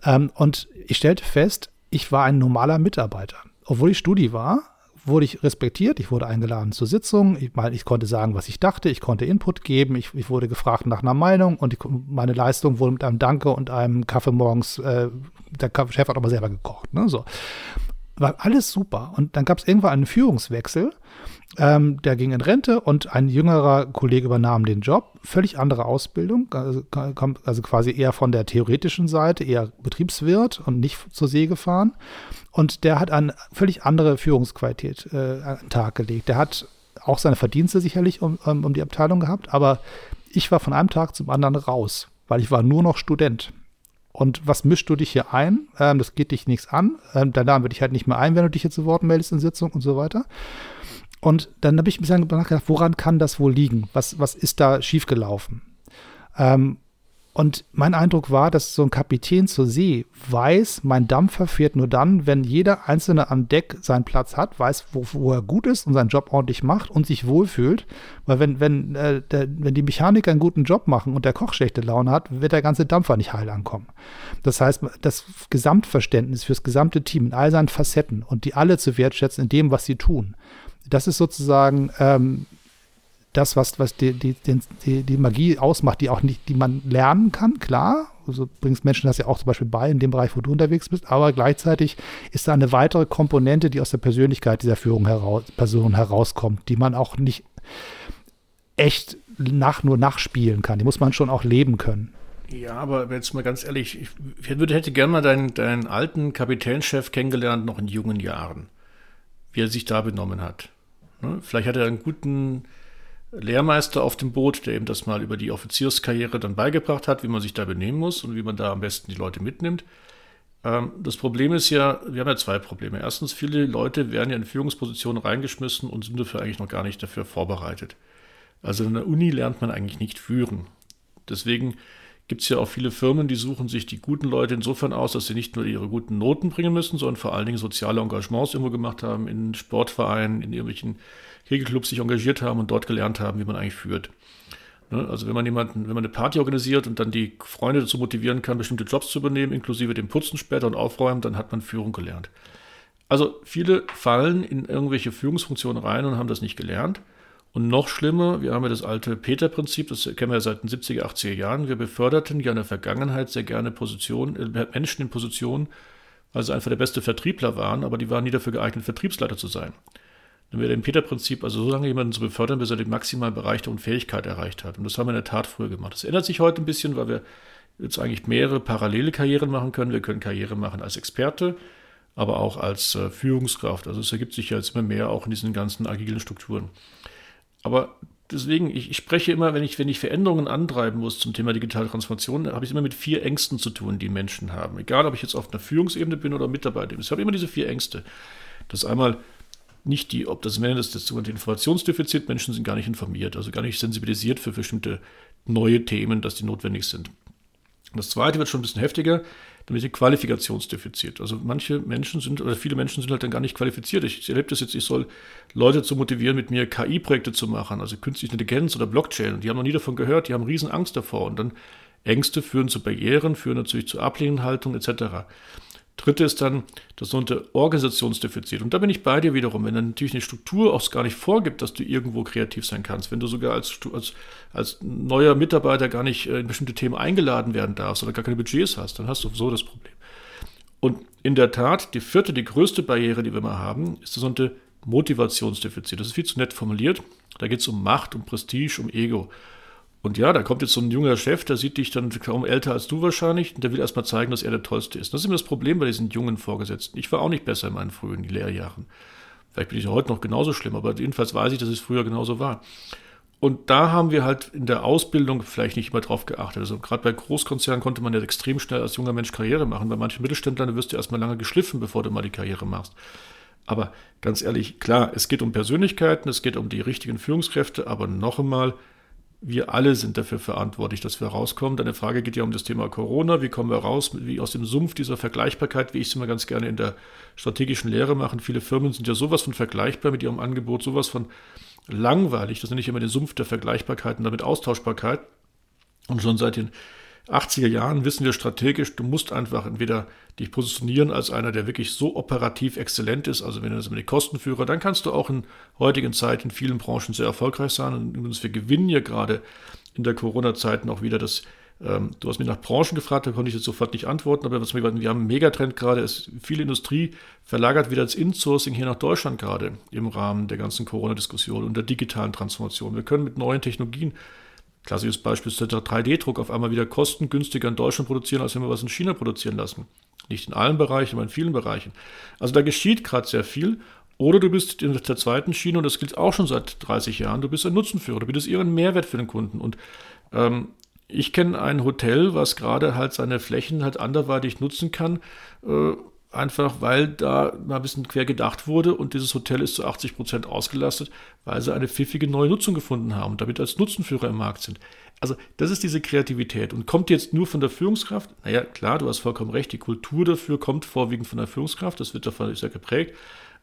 Ähm, und ich stellte fest, ich war ein normaler Mitarbeiter. Obwohl ich Studi war, wurde ich respektiert, ich wurde eingeladen zur Sitzung, ich, ich konnte sagen, was ich dachte, ich konnte Input geben, ich, ich wurde gefragt nach einer Meinung und ich, meine Leistung wurde mit einem Danke und einem Kaffee morgens, äh, der Chef hat aber selber gekocht. Ne, so. War alles super. Und dann gab es irgendwann einen Führungswechsel ähm, der ging in Rente und ein jüngerer Kollege übernahm den Job. Völlig andere Ausbildung, also, also quasi eher von der theoretischen Seite, eher Betriebswirt und nicht zur See gefahren. Und der hat eine völlig andere Führungsqualität äh, an den Tag gelegt. Der hat auch seine Verdienste sicherlich um, um, um die Abteilung gehabt, aber ich war von einem Tag zum anderen raus, weil ich war nur noch Student. Und was mischst du dich hier ein? Ähm, das geht dich nichts an. Ähm, da laden wir dich halt nicht mehr ein, wenn du dich hier zu Wort meldest in Sitzung und so weiter. Und dann habe ich bisschen nachgedacht, woran kann das wohl liegen? Was, was ist da schiefgelaufen? Ähm, und mein Eindruck war, dass so ein Kapitän zur See weiß, mein Dampfer fährt nur dann, wenn jeder Einzelne an Deck seinen Platz hat, weiß, wo, wo er gut ist und seinen Job ordentlich macht und sich wohlfühlt. Weil wenn, wenn, äh, der, wenn die Mechaniker einen guten Job machen und der Koch schlechte Laune hat, wird der ganze Dampfer nicht heil ankommen. Das heißt, das Gesamtverständnis fürs gesamte Team in all seinen Facetten und die alle zu wertschätzen in dem, was sie tun das ist sozusagen ähm, das, was, was die, die, die, die Magie ausmacht, die auch nicht, die man lernen kann, klar. Also bringst Menschen das ja auch zum Beispiel bei in dem Bereich, wo du unterwegs bist, aber gleichzeitig ist da eine weitere Komponente, die aus der Persönlichkeit dieser Führung heraus, Person herauskommt, die man auch nicht echt nach, nur nachspielen kann. Die muss man schon auch leben können. Ja, aber jetzt mal ganz ehrlich, ich würde, hätte gerne mal deinen, deinen alten Kapitänschef kennengelernt, noch in jungen Jahren, wie er sich da benommen hat. Ne? Vielleicht hat er einen guten Lehrmeister auf dem Boot, der ihm das mal über die Offizierskarriere dann beigebracht hat, wie man sich da benehmen muss und wie man da am besten die Leute mitnimmt. Ähm, das Problem ist ja, wir haben ja zwei Probleme. Erstens, viele Leute werden ja in Führungspositionen reingeschmissen und sind dafür eigentlich noch gar nicht dafür vorbereitet. Also in der Uni lernt man eigentlich nicht führen. Deswegen gibt es ja auch viele Firmen, die suchen sich die guten Leute insofern aus, dass sie nicht nur ihre guten Noten bringen müssen, sondern vor allen Dingen soziale Engagements irgendwo gemacht haben, in Sportvereinen, in irgendwelchen Kegelclubs sich engagiert haben und dort gelernt haben, wie man eigentlich führt. Ne? Also wenn man jemanden, wenn man eine Party organisiert und dann die Freunde dazu motivieren kann, bestimmte Jobs zu übernehmen, inklusive dem Putzen später und Aufräumen, dann hat man Führung gelernt. Also viele fallen in irgendwelche Führungsfunktionen rein und haben das nicht gelernt. Und noch schlimmer, wir haben ja das alte Peter-Prinzip, das kennen wir ja seit den 70er, 80er Jahren. Wir beförderten ja in der Vergangenheit sehr gerne Position, äh, Menschen in Positionen, weil sie einfach der beste Vertriebler waren, aber die waren nie dafür geeignet, Vertriebsleiter zu sein. Dann wäre dem Peter-Prinzip, also so lange jemanden zu befördern, bis er den maximalen Bereich der Unfähigkeit erreicht hat. Und das haben wir in der Tat früher gemacht. Das ändert sich heute ein bisschen, weil wir jetzt eigentlich mehrere parallele Karrieren machen können. Wir können Karriere machen als Experte, aber auch als äh, Führungskraft. Also es ergibt sich ja jetzt immer mehr auch in diesen ganzen agilen Strukturen. Aber deswegen, ich, ich, spreche immer, wenn ich, wenn ich Veränderungen antreiben muss zum Thema digitale Transformation, habe ich immer mit vier Ängsten zu tun, die Menschen haben. Egal, ob ich jetzt auf einer Führungsebene bin oder Mitarbeiter. Ich habe immer diese vier Ängste. Das einmal nicht die, ob das Nennen das, das sogenannte Informationsdefizit, Menschen sind gar nicht informiert, also gar nicht sensibilisiert für bestimmte neue Themen, dass die notwendig sind. Das zweite wird schon ein bisschen heftiger dem Qualifikationsdefizit. Also manche Menschen sind, oder viele Menschen sind halt dann gar nicht qualifiziert. Ich erlebe das jetzt, ich soll Leute zu motivieren, mit mir KI-Projekte zu machen, also künstliche Intelligenz oder Blockchain. Und die haben noch nie davon gehört, die haben riesen Angst davor. Und dann Ängste führen zu Barrieren, führen natürlich zu Ablehnhaltung etc. Dritte ist dann das sogenannte Organisationsdefizit. Und da bin ich bei dir wiederum, wenn dann natürlich eine Struktur auch gar nicht vorgibt, dass du irgendwo kreativ sein kannst, wenn du sogar als, als, als neuer Mitarbeiter gar nicht äh, in bestimmte Themen eingeladen werden darfst oder gar keine Budgets hast, dann hast du so das Problem. Und in der Tat, die vierte, die größte Barriere, die wir mal haben, ist das sogenannte Motivationsdefizit. Das ist viel zu nett formuliert. Da geht es um Macht, um Prestige, um Ego. Und ja, da kommt jetzt so ein junger Chef, der sieht dich dann kaum älter als du wahrscheinlich und der will erstmal zeigen, dass er der Tollste ist. Das ist immer das Problem bei diesen jungen Vorgesetzten. Ich war auch nicht besser in meinen frühen Lehrjahren. Vielleicht bin ich ja heute noch genauso schlimm, aber jedenfalls weiß ich, dass es früher genauso war. Und da haben wir halt in der Ausbildung vielleicht nicht immer drauf geachtet. Also gerade bei Großkonzernen konnte man ja extrem schnell als junger Mensch Karriere machen. Bei manchen Mittelständlern wirst du erstmal lange geschliffen, bevor du mal die Karriere machst. Aber ganz ehrlich, klar, es geht um Persönlichkeiten, es geht um die richtigen Führungskräfte, aber noch einmal, wir alle sind dafür verantwortlich, dass wir rauskommen. Deine Frage geht ja um das Thema Corona. Wie kommen wir raus, wie aus dem Sumpf dieser Vergleichbarkeit, wie ich es immer ganz gerne in der strategischen Lehre mache. Viele Firmen sind ja sowas von vergleichbar mit ihrem Angebot, sowas von langweilig. Das nenne ich immer den Sumpf der Vergleichbarkeit und damit Austauschbarkeit. Und schon seit den 80er Jahren wissen wir strategisch, du musst einfach entweder dich positionieren als einer, der wirklich so operativ exzellent ist, also wenn du das mit den Kostenführer, dann kannst du auch in heutigen Zeit in vielen Branchen sehr erfolgreich sein. Und übrigens, wir gewinnen ja gerade in der Corona-Zeit noch wieder das, ähm, du hast mich nach Branchen gefragt, da konnte ich jetzt sofort nicht antworten, aber was wir, wir haben einen Megatrend gerade, ist, viel Industrie verlagert wieder ins Insourcing hier nach Deutschland gerade im Rahmen der ganzen Corona-Diskussion und der digitalen Transformation. Wir können mit neuen Technologien Klassisches Beispiel ist der 3D-Druck auf einmal wieder kostengünstiger in Deutschland produzieren, als wenn wir was in China produzieren lassen. Nicht in allen Bereichen, aber in vielen Bereichen. Also da geschieht gerade sehr viel. Oder du bist in der zweiten Schiene, und das gilt auch schon seit 30 Jahren, du bist ein Nutzenführer, du bist ihren Mehrwert für den Kunden. Und ähm, ich kenne ein Hotel, was gerade halt seine Flächen halt anderweitig nutzen kann, äh, einfach weil da mal ein bisschen quer gedacht wurde und dieses Hotel ist zu 80 Prozent ausgelastet, weil sie eine pfiffige neue Nutzung gefunden haben und damit als Nutzenführer im Markt sind. Also das ist diese Kreativität und kommt jetzt nur von der Führungskraft? Naja, klar, du hast vollkommen recht, die Kultur dafür kommt vorwiegend von der Führungskraft, das wird davon sehr geprägt,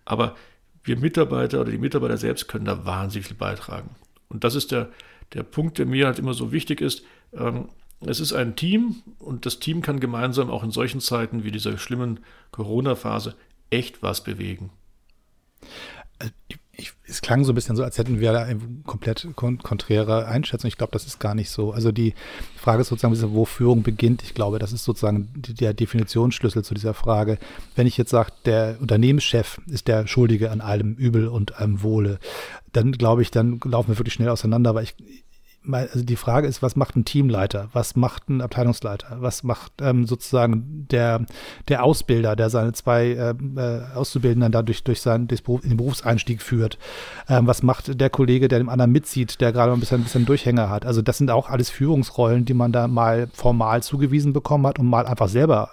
aber wir Mitarbeiter oder die Mitarbeiter selbst können da wahnsinnig viel beitragen. Und das ist der, der Punkt, der mir halt immer so wichtig ist. Ähm, es ist ein Team und das Team kann gemeinsam auch in solchen Zeiten wie dieser schlimmen Corona-Phase echt was bewegen. Äh, ich, es klang so ein bisschen so, als hätten wir da eine komplett kon konträre Einschätzung. Ich glaube, das ist gar nicht so. Also die Frage ist sozusagen, wo Führung beginnt. Ich glaube, das ist sozusagen der Definitionsschlüssel zu dieser Frage. Wenn ich jetzt sage, der Unternehmenschef ist der Schuldige an allem Übel und allem Wohle, dann glaube ich, dann laufen wir wirklich schnell auseinander. weil ich, also die Frage ist, was macht ein Teamleiter? Was macht ein Abteilungsleiter? Was macht ähm, sozusagen der, der Ausbilder, der seine zwei äh, äh, Auszubildenden dadurch durch seinen durch den Berufseinstieg führt? Ähm, was macht der Kollege, der dem anderen mitzieht, der gerade ein bisschen, ein bisschen Durchhänger hat? Also das sind auch alles Führungsrollen, die man da mal formal zugewiesen bekommen hat und mal einfach selber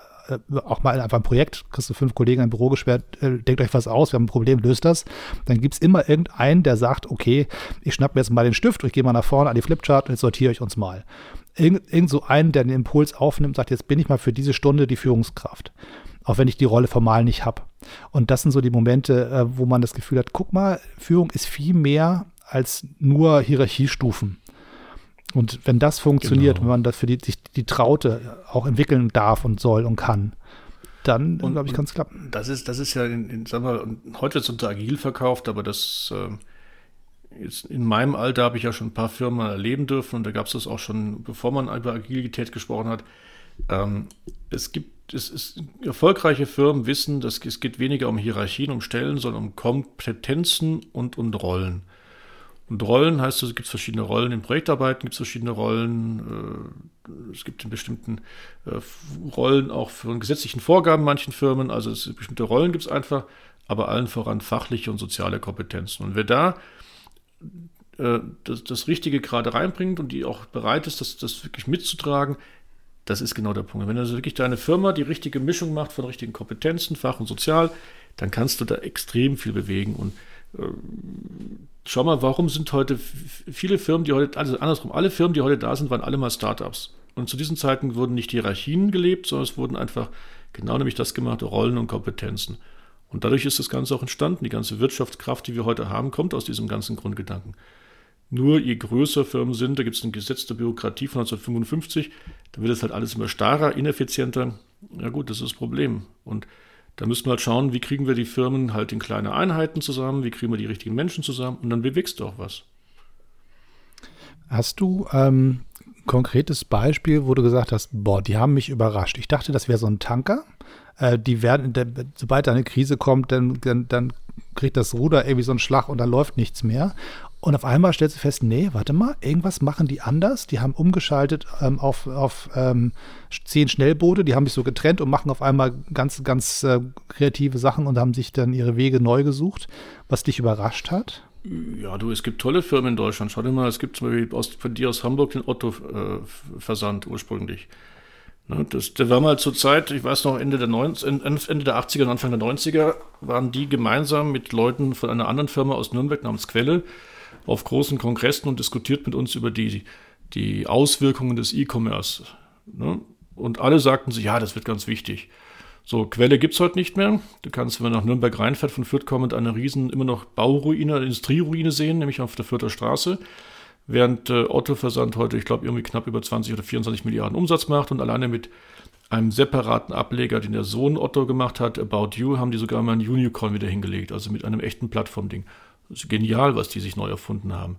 auch mal einfach ein Projekt, kriegst du fünf Kollegen im Büro gesperrt, äh, denkt euch was aus, wir haben ein Problem, löst das. Dann gibt es immer irgendeinen, der sagt, okay, ich schnapp mir jetzt mal den Stift, ich gehe mal nach vorne an die Flipchart und jetzt sortiere ich uns mal. Irgend, irgend so einen, der den Impuls aufnimmt, sagt, jetzt bin ich mal für diese Stunde die Führungskraft. Auch wenn ich die Rolle formal nicht habe. Und das sind so die Momente, äh, wo man das Gefühl hat, guck mal, Führung ist viel mehr als nur Hierarchiestufen. Und wenn das funktioniert, genau. wenn man dafür die, sich die Traute auch entwickeln darf und soll und kann, dann, glaube ich, kann es klappen. Das ist, das ist ja, in, in, sagen wir, heute wird es unter agil verkauft, aber das äh, jetzt in meinem Alter habe ich ja schon ein paar Firmen erleben dürfen und da gab es das auch schon, bevor man über Agilität gesprochen hat. Ähm, es gibt, es ist, erfolgreiche Firmen wissen, dass es geht weniger um Hierarchien, um Stellen, sondern um Kompetenzen und um Rollen. Und Rollen heißt, es gibt verschiedene Rollen in Projektarbeiten, gibt es verschiedene Rollen. Äh, es gibt in bestimmten äh, Rollen auch von gesetzlichen Vorgaben manchen Firmen. Also es, bestimmte Rollen gibt es einfach, aber allen voran fachliche und soziale Kompetenzen. Und wer da äh, das, das Richtige gerade reinbringt und die auch bereit ist, das, das wirklich mitzutragen, das ist genau der Punkt. Wenn also wirklich deine Firma die richtige Mischung macht von richtigen Kompetenzen, Fach und Sozial, dann kannst du da extrem viel bewegen. Und schau mal, warum sind heute viele Firmen, die heute, also andersrum, alle Firmen, die heute da sind, waren alle mal Startups. Und zu diesen Zeiten wurden nicht Hierarchien gelebt, sondern es wurden einfach genau nämlich das gemacht, Rollen und Kompetenzen. Und dadurch ist das Ganze auch entstanden. Die ganze Wirtschaftskraft, die wir heute haben, kommt aus diesem ganzen Grundgedanken. Nur je größer Firmen sind, da gibt es ein Gesetz der Bürokratie von 1955, dann wird es halt alles immer starrer, ineffizienter. Ja gut, das ist das Problem. Und da müssen wir halt schauen, wie kriegen wir die Firmen halt in kleine Einheiten zusammen, wie kriegen wir die richtigen Menschen zusammen und dann bewegst du auch was. Hast du ähm, konkretes Beispiel, wo du gesagt hast, boah, die haben mich überrascht. Ich dachte, das wäre so ein Tanker. Äh, die werden, der, sobald eine Krise kommt, dann, dann, dann kriegt das Ruder irgendwie so einen Schlag und dann läuft nichts mehr. Und auf einmal stellst du fest, nee, warte mal, irgendwas machen die anders. Die haben umgeschaltet ähm, auf, auf ähm, zehn Schnellboote, die haben sich so getrennt und machen auf einmal ganz, ganz äh, kreative Sachen und haben sich dann ihre Wege neu gesucht, was dich überrascht hat. Ja, du, es gibt tolle Firmen in Deutschland. Schau dir mal, es gibt zum Beispiel aus, von dir aus Hamburg den Otto-Versand äh, ursprünglich. Ne, das, der war mal zur Zeit, ich weiß noch, Ende der, 90, Ende der 80er und Anfang der 90er, waren die gemeinsam mit Leuten von einer anderen Firma aus Nürnberg namens Quelle auf großen Kongressen und diskutiert mit uns über die, die Auswirkungen des E-Commerce. Ne? Und alle sagten sich, ja, das wird ganz wichtig. So, Quelle gibt es heute nicht mehr. Du kannst, wenn man nach Nürnberg reinfährt, von Fürth kommend eine riesen, immer noch Bauruine, Industrieruine sehen, nämlich auf der Fürther Straße. Während äh, Otto Versand heute, ich glaube, irgendwie knapp über 20 oder 24 Milliarden Umsatz macht und alleine mit einem separaten Ableger, den der Sohn Otto gemacht hat, About You, haben die sogar mal ein Unicorn wieder hingelegt, also mit einem echten Plattformding. Das ist genial, was die sich neu erfunden haben.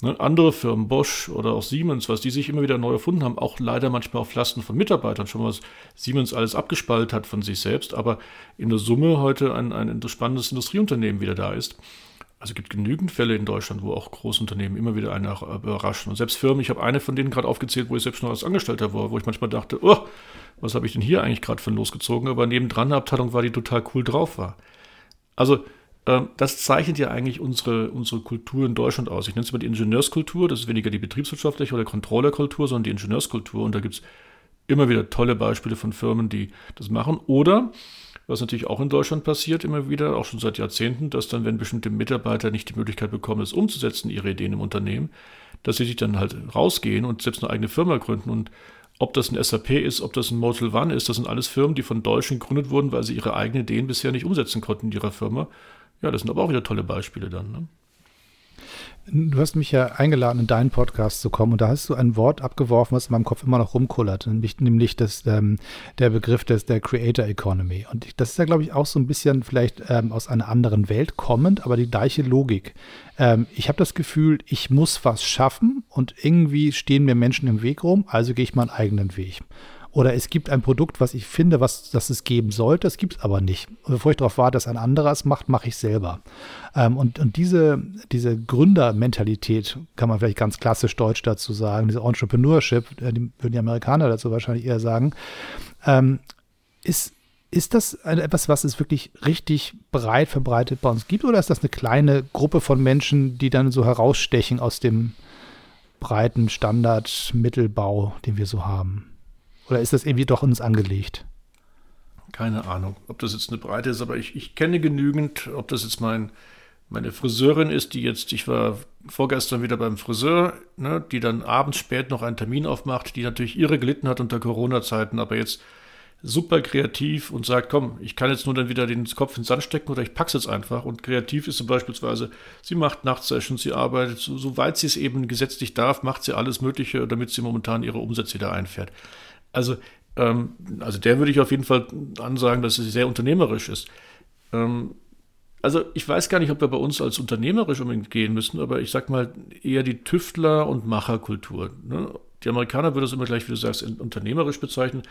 Ne, andere Firmen, Bosch oder auch Siemens, was die sich immer wieder neu erfunden haben, auch leider manchmal auf Lasten von Mitarbeitern, schon was Siemens alles abgespaltet hat von sich selbst, aber in der Summe heute ein, ein spannendes Industrieunternehmen wieder da ist. Also es gibt genügend Fälle in Deutschland, wo auch Großunternehmen immer wieder einen überraschen. Und selbst Firmen, ich habe eine von denen gerade aufgezählt, wo ich selbst noch als Angestellter war, wo ich manchmal dachte, oh, was habe ich denn hier eigentlich gerade von losgezogen? Aber nebendran eine Abteilung war, die total cool drauf war. Also das zeichnet ja eigentlich unsere, unsere Kultur in Deutschland aus. Ich nenne es mal die Ingenieurskultur, das ist weniger die betriebswirtschaftliche oder Controllerkultur, sondern die Ingenieurskultur. Und da gibt es immer wieder tolle Beispiele von Firmen, die das machen. Oder, was natürlich auch in Deutschland passiert, immer wieder, auch schon seit Jahrzehnten, dass dann, wenn bestimmte Mitarbeiter nicht die Möglichkeit bekommen, es umzusetzen, ihre Ideen im Unternehmen, dass sie sich dann halt rausgehen und selbst eine eigene Firma gründen und ob das ein SAP ist, ob das ein Motel One ist, das sind alles Firmen, die von Deutschen gegründet wurden, weil sie ihre eigenen Ideen bisher nicht umsetzen konnten in ihrer Firma. Ja, das sind aber auch wieder tolle Beispiele dann. Ne? Du hast mich ja eingeladen, in deinen Podcast zu kommen und da hast du ein Wort abgeworfen, was in meinem Kopf immer noch rumkullert, nämlich, nämlich das, ähm, der Begriff des, der Creator Economy. Und das ist ja, glaube ich, auch so ein bisschen vielleicht ähm, aus einer anderen Welt kommend, aber die gleiche Logik. Ähm, ich habe das Gefühl, ich muss was schaffen und irgendwie stehen mir Menschen im Weg rum, also gehe ich meinen eigenen Weg. Oder es gibt ein Produkt, was ich finde, was das es geben sollte, es gibt es aber nicht. Und bevor ich darauf warte, dass ein anderer es macht, mache ich selber. Ähm, und und diese, diese Gründermentalität, kann man vielleicht ganz klassisch deutsch dazu sagen, diese Entrepreneurship, äh, die würden die Amerikaner dazu wahrscheinlich eher sagen, ähm, ist ist das etwas, was es wirklich richtig breit verbreitet bei uns gibt, oder ist das eine kleine Gruppe von Menschen, die dann so herausstechen aus dem breiten Standard-Mittelbau, den wir so haben? Oder ist das irgendwie doch uns angelegt? Keine Ahnung, ob das jetzt eine Breite ist, aber ich, ich kenne genügend, ob das jetzt mein, meine Friseurin ist, die jetzt, ich war vorgestern wieder beim Friseur, ne, die dann abends spät noch einen Termin aufmacht, die natürlich ihre gelitten hat unter Corona-Zeiten, aber jetzt super kreativ und sagt, komm, ich kann jetzt nur dann wieder den Kopf ins Sand stecken oder ich pack's jetzt einfach. Und kreativ ist sie beispielsweise, sie macht Nachtsessions, sie arbeitet, so, soweit sie es eben gesetzlich darf, macht sie alles Mögliche, damit sie momentan ihre Umsätze wieder einfährt. Also, ähm, also der würde ich auf jeden Fall ansagen, dass es sehr unternehmerisch ist. Ähm, also ich weiß gar nicht, ob wir bei uns als unternehmerisch unbedingt gehen müssen, aber ich sag mal eher die Tüftler- und Macherkultur. Ne? Die Amerikaner würden es immer gleich, wie du sagst, unternehmerisch bezeichnen.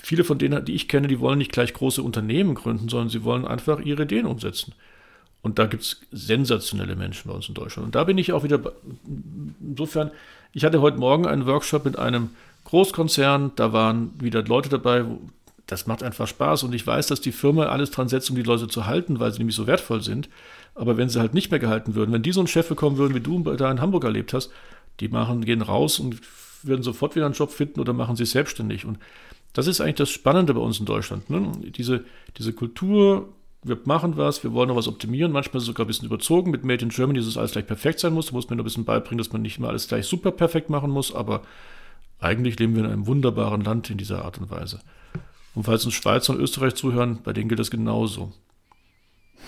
Viele von denen, die ich kenne, die wollen nicht gleich große Unternehmen gründen, sondern sie wollen einfach ihre Ideen umsetzen. Und da gibt es sensationelle Menschen bei uns in Deutschland. Und da bin ich auch wieder, insofern, ich hatte heute Morgen einen Workshop mit einem Großkonzern, da waren wieder Leute dabei, das macht einfach Spaß und ich weiß, dass die Firma alles dran setzt, um die Leute zu halten, weil sie nämlich so wertvoll sind. Aber wenn sie halt nicht mehr gehalten würden, wenn die so einen Chef bekommen würden, wie du da in Hamburg erlebt hast, die machen, gehen raus und würden sofort wieder einen Job finden oder machen sich selbstständig. Und das ist eigentlich das Spannende bei uns in Deutschland. Ne? Diese, diese Kultur, wir machen was, wir wollen noch was optimieren, manchmal sogar ein bisschen überzogen. Mit Made in Germany, dass es alles gleich perfekt sein muss. Da muss man nur ein bisschen beibringen, dass man nicht immer alles gleich super perfekt machen muss, aber eigentlich leben wir in einem wunderbaren Land in dieser Art und Weise. Und falls uns Schweizer und Österreich zuhören, bei denen gilt das genauso.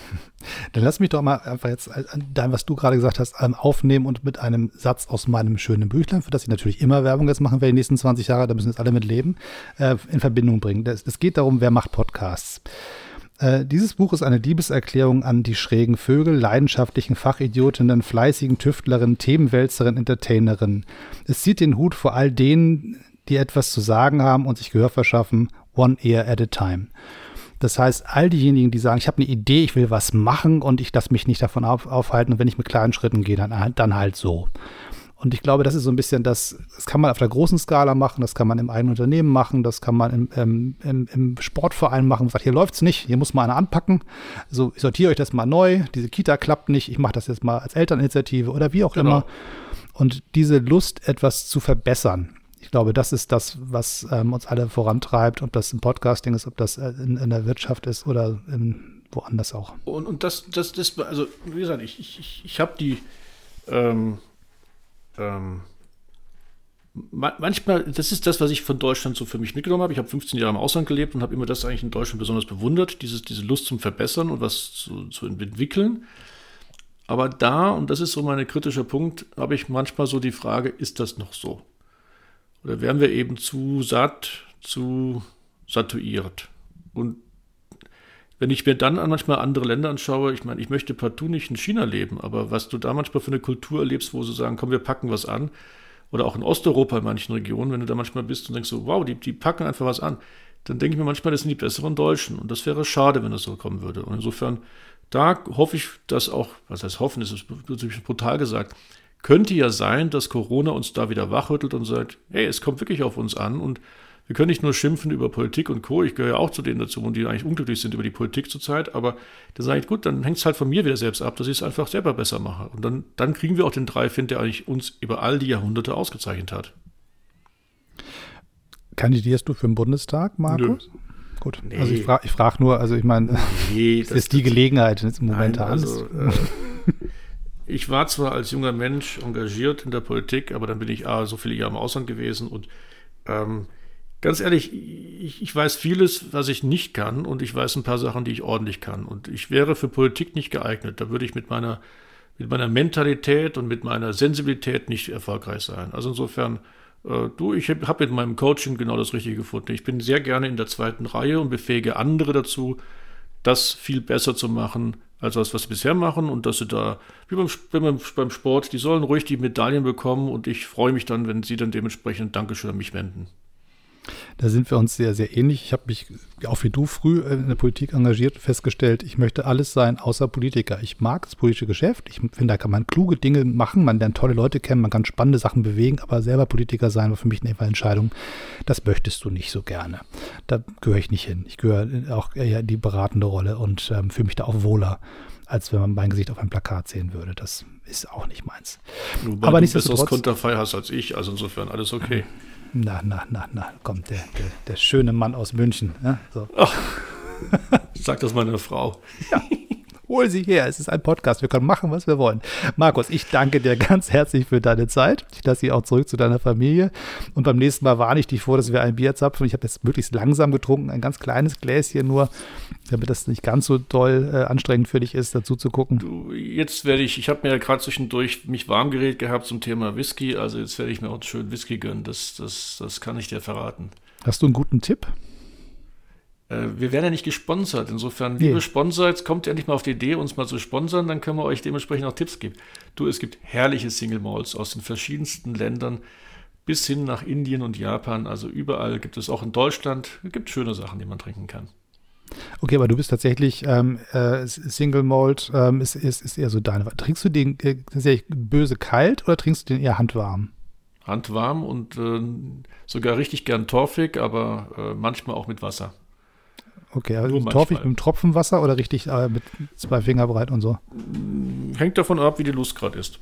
Dann lass mich doch mal einfach jetzt dein, was du gerade gesagt hast, ähm, aufnehmen und mit einem Satz aus meinem schönen Büchlein, für das ich natürlich immer Werbung jetzt machen werde die nächsten 20 Jahre, da müssen jetzt alle mit leben, äh, in Verbindung bringen. Es geht darum, wer macht Podcasts. Äh, dieses Buch ist eine Liebeserklärung an die schrägen Vögel, leidenschaftlichen Fachidiotinnen, fleißigen Tüftlerinnen, Themenwälzerinnen, Entertainerinnen. Es zieht den Hut vor all denen, die etwas zu sagen haben und sich Gehör verschaffen, one ear at a time. Das heißt, all diejenigen, die sagen, ich habe eine Idee, ich will was machen und ich lasse mich nicht davon auf, aufhalten und wenn ich mit kleinen Schritten gehe, dann, dann halt so. Und ich glaube, das ist so ein bisschen das, das kann man auf der großen Skala machen, das kann man im eigenen Unternehmen machen, das kann man im, im, im, im Sportverein machen. Man sagt, hier läuft's nicht, hier muss mal einer anpacken. So, ich sortiere euch das mal neu, diese Kita klappt nicht, ich mache das jetzt mal als Elterninitiative oder wie auch genau. immer. Und diese Lust, etwas zu verbessern, ich glaube, das ist das, was ähm, uns alle vorantreibt, ob das im Podcasting ist, ob das äh, in, in der Wirtschaft ist oder in, woanders auch. Und, und das, das, das, also wie gesagt, ich, ich, ich habe die ähm, ähm, manchmal, das ist das, was ich von Deutschland so für mich mitgenommen habe. Ich habe 15 Jahre im Ausland gelebt und habe immer das eigentlich in Deutschland besonders bewundert, dieses, diese Lust zum Verbessern und was zu, zu entwickeln. Aber da, und das ist so mein kritischer Punkt, habe ich manchmal so die Frage, ist das noch so? Oder werden wir eben zu satt, zu satuiert? Und wenn ich mir dann manchmal andere Länder anschaue, ich meine, ich möchte partout nicht in China leben, aber was du da manchmal für eine Kultur erlebst, wo sie sagen, komm, wir packen was an, oder auch in Osteuropa in manchen Regionen, wenn du da manchmal bist und denkst so, wow, die, die packen einfach was an, dann denke ich mir manchmal, das sind die besseren Deutschen. Und das wäre schade, wenn das so kommen würde. Und insofern, da hoffe ich, dass auch, was heißt hoffen, ist natürlich brutal gesagt, könnte ja sein, dass Corona uns da wieder wachrüttelt und sagt, hey, es kommt wirklich auf uns an und wir können nicht nur schimpfen über Politik und Co. Ich gehöre ja auch zu denen dazu und die eigentlich unglücklich sind über die Politik zurzeit, aber da sage ich, gut, dann hängt es halt von mir wieder selbst ab, dass ich es einfach selber besser mache. Und dann, dann kriegen wir auch den Dreifind, der eigentlich uns über all die Jahrhunderte ausgezeichnet hat. Kandidierst du für den Bundestag, Markus? Nö. Gut, nee. also ich frage frag nur, also ich meine, nee, das ist die Gelegenheit momentan. Nein, also, äh, ich war zwar als junger Mensch engagiert in der Politik, aber dann bin ich ah, so viele Jahre im Ausland gewesen und ähm, ganz ehrlich, ich, ich, weiß vieles, was ich nicht kann und ich weiß ein paar Sachen, die ich ordentlich kann. Und ich wäre für Politik nicht geeignet. Da würde ich mit meiner, mit meiner Mentalität und mit meiner Sensibilität nicht erfolgreich sein. Also insofern, äh, du, ich habe mit meinem Coaching genau das Richtige gefunden. Ich bin sehr gerne in der zweiten Reihe und befähige andere dazu, das viel besser zu machen, als das, was sie bisher machen. Und dass sie da, wie beim, beim Sport, die sollen ruhig die Medaillen bekommen und ich freue mich dann, wenn sie dann dementsprechend Dankeschön an mich wenden. Da sind wir uns sehr, sehr ähnlich. Ich habe mich, auch wie du, früh in der Politik engagiert, festgestellt, ich möchte alles sein außer Politiker. Ich mag das politische Geschäft. Ich finde, da kann man kluge Dinge machen, man lernt tolle Leute kennen, man kann spannende Sachen bewegen, aber selber Politiker sein war für mich eine Entscheidung. Das möchtest du nicht so gerne. Da gehöre ich nicht hin. Ich gehöre auch eher in die beratende Rolle und ähm, fühle mich da auch wohler als wenn man mein Gesicht auf einem Plakat sehen würde. Das ist auch nicht meins. Wobei aber du besseres Konterfei hast als ich, also insofern alles okay. Na, na, na, na, kommt der, der, der schöne Mann aus München. Ja, so. Ach, sag das meine Frau. Ja. Hol sie her, es ist ein Podcast, wir können machen, was wir wollen. Markus, ich danke dir ganz herzlich für deine Zeit. Ich lasse dich auch zurück zu deiner Familie. Und beim nächsten Mal warne ich dich vor, dass wir ein Bier zapfen. Ich habe jetzt möglichst langsam getrunken, ein ganz kleines Gläschen nur, damit das nicht ganz so doll äh, anstrengend für dich ist, dazu zu gucken. Du, jetzt werde ich, ich habe mir ja gerade zwischendurch mich warm geredet gehabt zum Thema Whisky, also jetzt werde ich mir auch schön Whisky gönnen. Das, das, das kann ich dir verraten. Hast du einen guten Tipp? Äh, wir werden ja nicht gesponsert. Insofern, nee. liebe Sponsor, jetzt kommt ihr endlich mal auf die Idee, uns mal zu sponsern, dann können wir euch dementsprechend auch Tipps geben. Du, es gibt herrliche Single Malls aus den verschiedensten Ländern bis hin nach Indien und Japan. Also überall gibt es auch in Deutschland, gibt schöne Sachen, die man trinken kann. Okay, aber du bist tatsächlich ähm, äh, Single Malt, ähm, ist, ist, ist eher so deine. Trinkst du den äh, tatsächlich böse kalt oder trinkst du den eher handwarm? Handwarm und äh, sogar richtig gern torfig, aber äh, manchmal auch mit Wasser. Okay, also torfig mit dem Tropfenwasser oder richtig äh, mit zwei Finger breit und so? Hängt davon ab, wie die Lust gerade ist.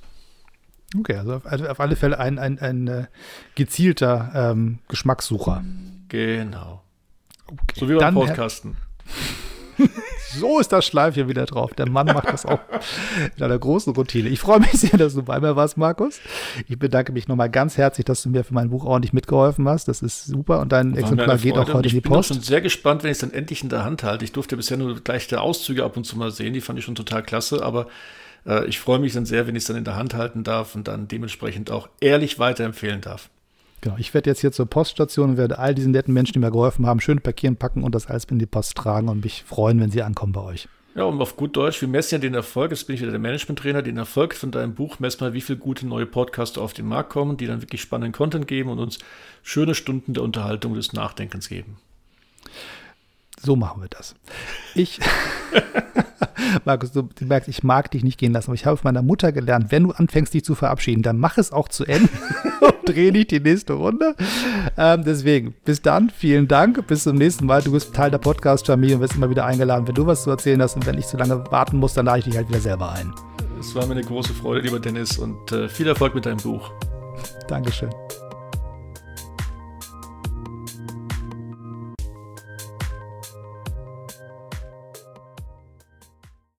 Okay, also auf, also auf, alle Fälle ein, ein, ein äh, gezielter ähm, Geschmackssucher. Genau. Okay. So wie beim Podcasten. So ist das Schleifchen wieder drauf. Der Mann macht das auch in einer großen Routine. Ich freue mich sehr, dass du bei mir warst, Markus. Ich bedanke mich nochmal ganz herzlich, dass du mir für mein Buch ordentlich mitgeholfen hast. Das ist super und dein Exemplar geht auch heute in die Post. Ich bin schon sehr gespannt, wenn ich es dann endlich in der Hand halte. Ich durfte bisher nur gleich die Auszüge ab und zu mal sehen. Die fand ich schon total klasse, aber äh, ich freue mich dann sehr, wenn ich es dann in der Hand halten darf und dann dementsprechend auch ehrlich weiterempfehlen darf. Genau, ich werde jetzt hier zur Poststation und werde all diesen netten Menschen, die mir geholfen haben, schön parkieren, packen und das alles in die Post tragen und mich freuen, wenn sie ankommen bei euch. Ja, und auf gut Deutsch, wir messen ja den Erfolg, jetzt bin ich wieder der Management-Trainer, den Erfolg von deinem Buch, mess mal, wie viele gute neue Podcasts auf den Markt kommen, die dann wirklich spannenden Content geben und uns schöne Stunden der Unterhaltung, des Nachdenkens geben. So machen wir das. Ich, Markus, du, du, merkst, ich mag dich nicht gehen lassen, aber ich habe von meiner Mutter gelernt, wenn du anfängst, dich zu verabschieden, dann mach es auch zu Ende und dreh nicht die nächste Runde. Ähm, deswegen, bis dann, vielen Dank, bis zum nächsten Mal. Du bist Teil der Podcast-Familie und wirst immer wieder eingeladen, wenn du was zu erzählen hast und wenn ich zu lange warten muss, dann lade ich dich halt wieder selber ein. Es war mir eine große Freude, lieber Dennis, und äh, viel Erfolg mit deinem Buch. Dankeschön.